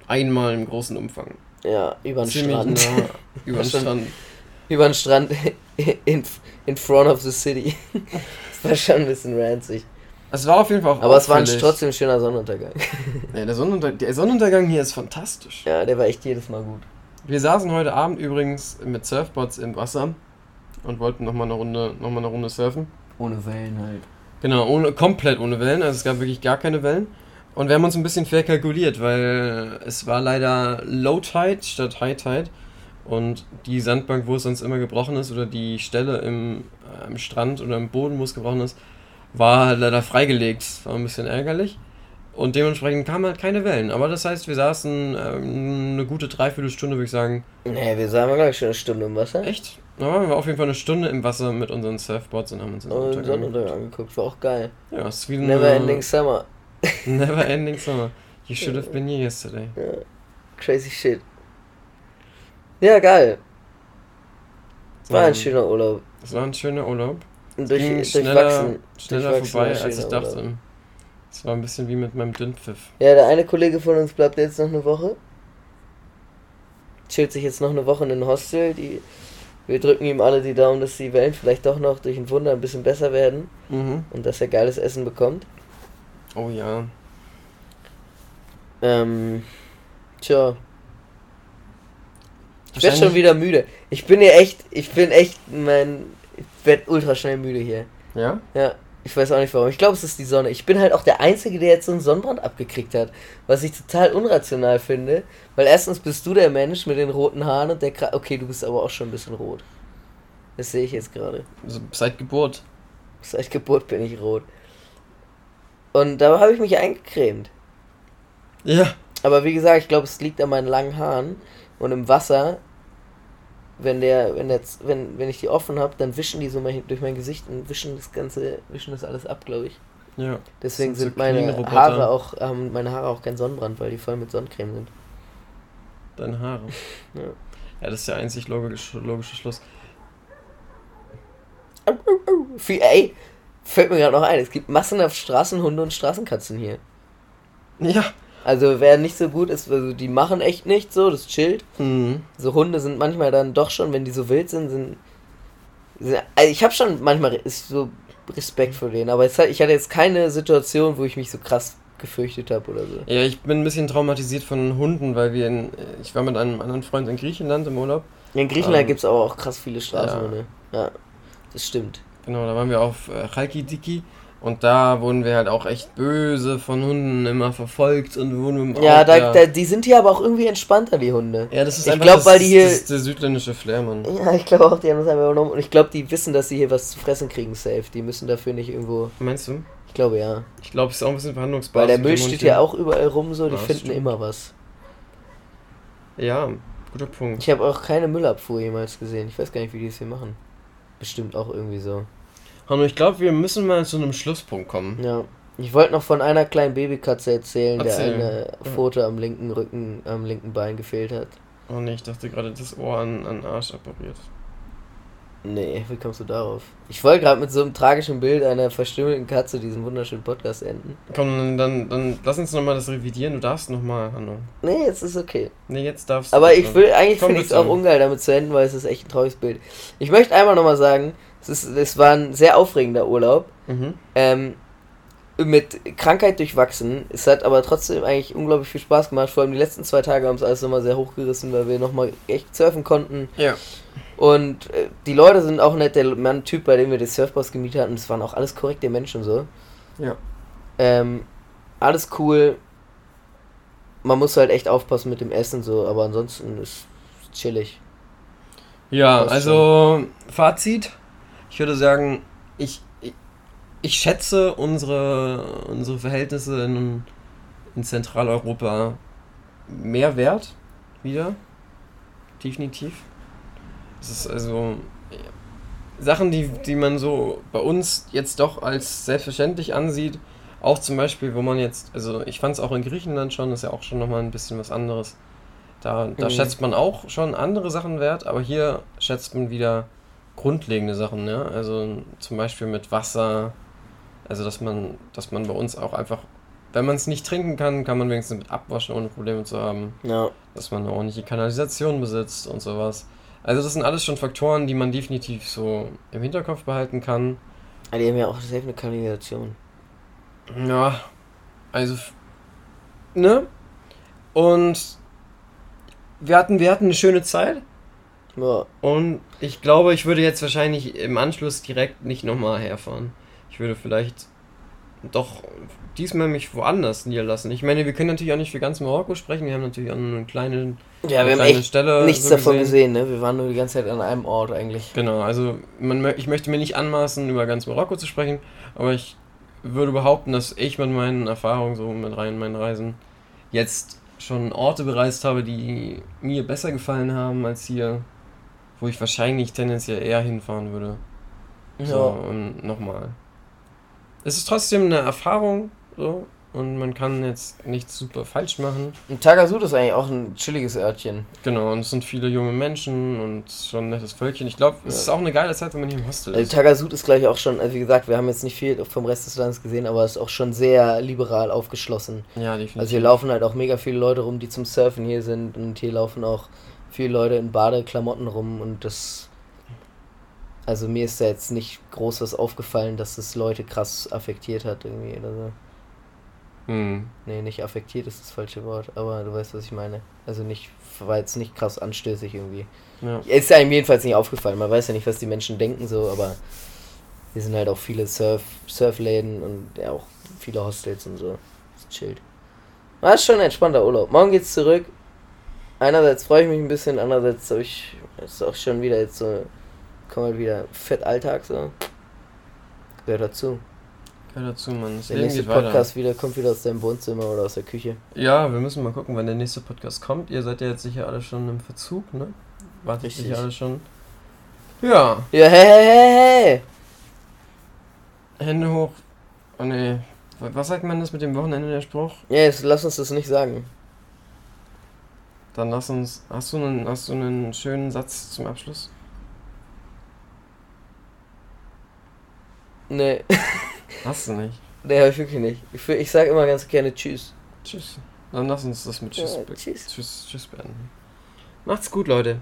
Einmal im großen Umfang. Ja, über den Ziemlich Strand. nah über den Strand. Über den Strand in, in front of the city. Das war schon ein bisschen ranzig. Es war auf jeden Fall auch Aber es war ein, trotzdem ein schöner Sonnenuntergang. Ja, der, Sonnenunter der Sonnenuntergang hier ist fantastisch. Ja, der war echt jedes Mal gut. Wir saßen heute Abend übrigens mit Surfboards im Wasser und wollten nochmal eine Runde, noch mal eine Runde surfen. Ohne Wellen halt. Genau, ohne, komplett ohne Wellen, also es gab wirklich gar keine Wellen. Und wir haben uns ein bisschen verkalkuliert, weil es war leider Low Tide statt High Tide. Und die Sandbank, wo es sonst immer gebrochen ist, oder die Stelle im, äh, am Strand oder im Boden, wo es gebrochen ist, war halt leider freigelegt. War ein bisschen ärgerlich. Und dementsprechend kamen halt keine Wellen. Aber das heißt, wir saßen ähm, eine gute Dreiviertelstunde, würde ich sagen. Nee, wir sahen glaube ich schon eine Stunde im Wasser. Echt? Wir waren auf jeden Fall eine Stunde im Wasser mit unseren Surfboards und haben uns den Und Sonnenuntergang angeguckt. War auch geil. Ja, es ist wie eine- Never ending summer. Never ending summer. You should have been here yesterday. Ja. Crazy shit. Ja, geil. War ein So, schöner Urlaub. Es war ein schöner Urlaub. Und durch, Ging durchwachsen. schneller, schneller durchwachsener, vorbei, als ich dachte. Es war ein bisschen wie mit meinem Dünnpfiff. Ja, der eine Kollege von uns bleibt jetzt noch eine Woche. Chillt sich jetzt noch eine Woche in den Hostel. Die, wir drücken ihm alle die Daumen, dass die Wellen vielleicht doch noch durch ein Wunder ein bisschen besser werden Mhm. und dass er geiles Essen bekommt. Oh ja. Ähm, tja. Ich werde schon wieder müde. Ich bin ja echt, ich bin echt, mein, ich werde ultra schnell müde hier. Ja? Ja, ich weiß auch nicht warum. Ich glaube, es ist die Sonne. Ich bin halt auch der Einzige, der jetzt so einen Sonnenbrand abgekriegt hat. Was ich total unrational finde. Weil erstens bist du der Mensch mit den roten Haaren und der Kra Okay, du bist aber auch schon ein bisschen rot. Das sehe ich jetzt gerade. Also seit Geburt. Seit Geburt bin ich rot. Und da habe ich mich eingecremt. Ja. Aber wie gesagt, ich glaube, es liegt an meinen langen Haaren. Und im Wasser, wenn der, wenn jetzt, wenn, wenn ich die offen habe, dann wischen die so mal hin- durch mein Gesicht und wischen das Ganze, wischen das alles ab, glaube ich. Ja. Deswegen Sind so sind meine Clean-Roboter. Haare auch, haben meine Haare auch kein Sonnenbrand, weil die voll mit Sonnencreme sind. Deine Haare. Ja. Ja, das ist der einzig logische, logische Schluss. Ey, fällt mir gerade noch ein, es gibt massenhaft Straßenhunde und Straßenkatzen hier. Ja. Also wer nicht so gut ist, also die machen echt nicht so, das chillt. Mhm. So Hunde sind manchmal dann doch schon, wenn die so wild sind, sind. sind also ich habe schon manchmal ist so Respekt vor denen, aber es hat, ich hatte jetzt keine Situation, wo ich mich so krass gefürchtet habe oder so. Ja, ich bin ein bisschen traumatisiert von Hunden, weil wir in, ich war mit einem anderen Freund in Griechenland im Urlaub. In Griechenland Ähm, gibt's aber auch krass viele Straßenhunde. Ja. das stimmt. Genau, da waren wir auf äh, Chalkidiki Und da wurden wir halt auch echt böse von Hunden immer verfolgt und wurden im Ja, da, da, die sind hier aber auch irgendwie entspannter, die Hunde. ja, das ist ich einfach glaub, das, weil die hier- das ist der südländische Flair, Mann. Ja, ich glaube auch, die haben das einfach übernommen. Und ich glaube, die wissen, dass sie hier was zu fressen kriegen, safe. Die müssen dafür nicht irgendwo. Meinst du? Ich glaube ja. Ich glaube, es ist auch ein bisschen Verhandlungsbasis. Weil der Müll steht hier. ja auch überall rum, so. Die Ja, finden stimmt. immer was. Ja, guter Punkt. Ich habe auch keine Müllabfuhr jemals gesehen. Ich weiß gar nicht, wie die es hier machen. Bestimmt auch irgendwie so. Hanno, ich glaube, wir müssen mal zu einem Schlusspunkt kommen. Ja. Ich wollte noch von einer kleinen Babykatze erzählen, Erzähl. der eine. Pfote am linken Rücken, am linken Bein gefehlt hat. Oh ne, ich dachte gerade, das Ohr an, an Arsch operiert. Nee, wie kommst du darauf? Ich wollte gerade mit so einem tragischen Bild einer verstümmelten Katze diesen wunderschönen Podcast enden. Komm, dann, dann, dann lass uns nochmal das revidieren. Du darfst nochmal, Hanno. Nee, jetzt ist okay. Ne, jetzt darfst du. Aber ich will, eigentlich finde ich es auch ungeil, damit zu enden, weil es ist echt ein trauriges Bild. Ich möchte einmal nochmal sagen, es, ist, es war ein sehr aufregender Urlaub. Mhm. Ähm, mit Krankheit durchwachsen. Es hat aber trotzdem eigentlich unglaublich viel Spaß gemacht. Vor allem die letzten zwei Tage haben es alles nochmal sehr hochgerissen, weil wir nochmal echt surfen konnten. Ja. Und äh, die Leute sind auch nett. Der Mann, Typ, bei dem wir den Surfboss gemietet hatten, das waren auch alles korrekte Menschen so. Ja. Ähm, alles cool. Man muss halt echt aufpassen mit dem Essen so, aber ansonsten ist es chillig. Ja, also Fazit. Ich würde sagen, ich, ich, ich schätze unsere, unsere Verhältnisse in, in Zentraleuropa mehr wert. Wieder. Definitiv. Es ist also ja, Sachen, die, die man so bei uns jetzt doch als selbstverständlich ansieht. Auch zum Beispiel, wo man jetzt, also ich fand es auch in Griechenland schon, ist ja auch schon nochmal ein bisschen was anderes. Da, da Mhm. schätzt man auch schon andere Sachen wert, aber hier schätzt man wieder grundlegende Sachen, ja. Also zum Beispiel mit Wasser, also dass man, dass man bei uns auch einfach, wenn man es nicht trinken kann, kann man wenigstens mit abwaschen, ohne Probleme zu haben. Ja. Dass man eine ordentliche Kanalisation besitzt und sowas. Also das sind alles schon Faktoren, die man definitiv so im Hinterkopf behalten kann. Ah, Die haben ja auch selbst eine Kanalisation. Ja, also, ne? Und wir hatten, wir hatten eine schöne Zeit. Ja. Und ich glaube, ich würde jetzt wahrscheinlich im Anschluss direkt nicht nochmal herfahren. Ich würde vielleicht doch diesmal mich woanders niederlassen. Ich meine, wir können natürlich auch nicht für ganz Marokko sprechen. Wir haben natürlich auch nur eine kleine, Ja, wir haben echt Stelle nichts so davon gesehen, ne? Wir waren nur die ganze Zeit an einem Ort eigentlich. Genau, also man, ich möchte mir nicht anmaßen, über ganz Marokko zu sprechen, aber ich würde behaupten, dass ich mit meinen Erfahrungen, so mit rein meinen Reisen, jetzt schon Orte bereist habe, die mir besser gefallen haben als hier, wo ich wahrscheinlich tendenziell eher hinfahren würde. So, und nochmal. Es ist trotzdem eine Erfahrung, so, und man kann jetzt nichts super falsch machen. Und Tagasud ist eigentlich auch ein chilliges Örtchen. Genau, und es sind viele junge Menschen und schon ein nettes Völkchen. Ich glaube, es Ja. ist auch eine geile Zeit, wenn man hier im Hostel Also ist. Tagasud ist gleich auch schon, also wie gesagt, wir haben jetzt nicht viel vom Rest des Landes gesehen, aber es ist auch schon sehr liberal aufgeschlossen. Ja, definitiv. Also hier laufen halt auch mega viele Leute rum, die zum Surfen hier sind und hier laufen auch viele Leute in Badeklamotten rum und das. Also mir ist da jetzt nicht groß was aufgefallen, dass das Leute krass affektiert hat irgendwie oder so. Hm. Nee, nicht affektiert ist das falsche Wort, aber du weißt, was ich meine. Also nicht, war jetzt nicht krass anstößig irgendwie. Ja. Ist einem jedenfalls nicht aufgefallen. Man weiß ja nicht, was die Menschen denken so, aber hier sind halt auch viele Surf, Surfläden und ja auch viele Hostels und so. Ist chillt. War schon ein entspannter Urlaub. Morgen geht's zurück. Einerseits freue ich mich ein bisschen, andererseits habe ich ist auch schon wieder jetzt so kommt halt wieder fett Alltag so. Gehört dazu. Gehört dazu, Mann. Das Der Leben nächste geht weiter. Podcast wieder kommt wieder aus deinem Wohnzimmer oder aus der Küche. Ja, wir müssen mal gucken, wann der nächste Podcast kommt. Ihr seid ja jetzt sicher alle schon im Verzug, ne? Wartet Richtig. sicher alle schon. Ja, Ja, hey, hey, hey, hey! Hände hoch. Oh ne. Was sagt man das mit dem Wochenende, der Spruch? Ja, jetzt lass uns das nicht sagen. Dann lass uns. Hast du einen, hast du einen schönen Satz zum Abschluss? Nee, Hast du nicht. nee, hab ich wirklich nicht. Ich, ich sag immer ganz gerne Tschüss. Tschüss. Dann lass uns das mit Tschüss, Ja, tschüss. tschüss, tschüss beenden. Macht's gut, Leute.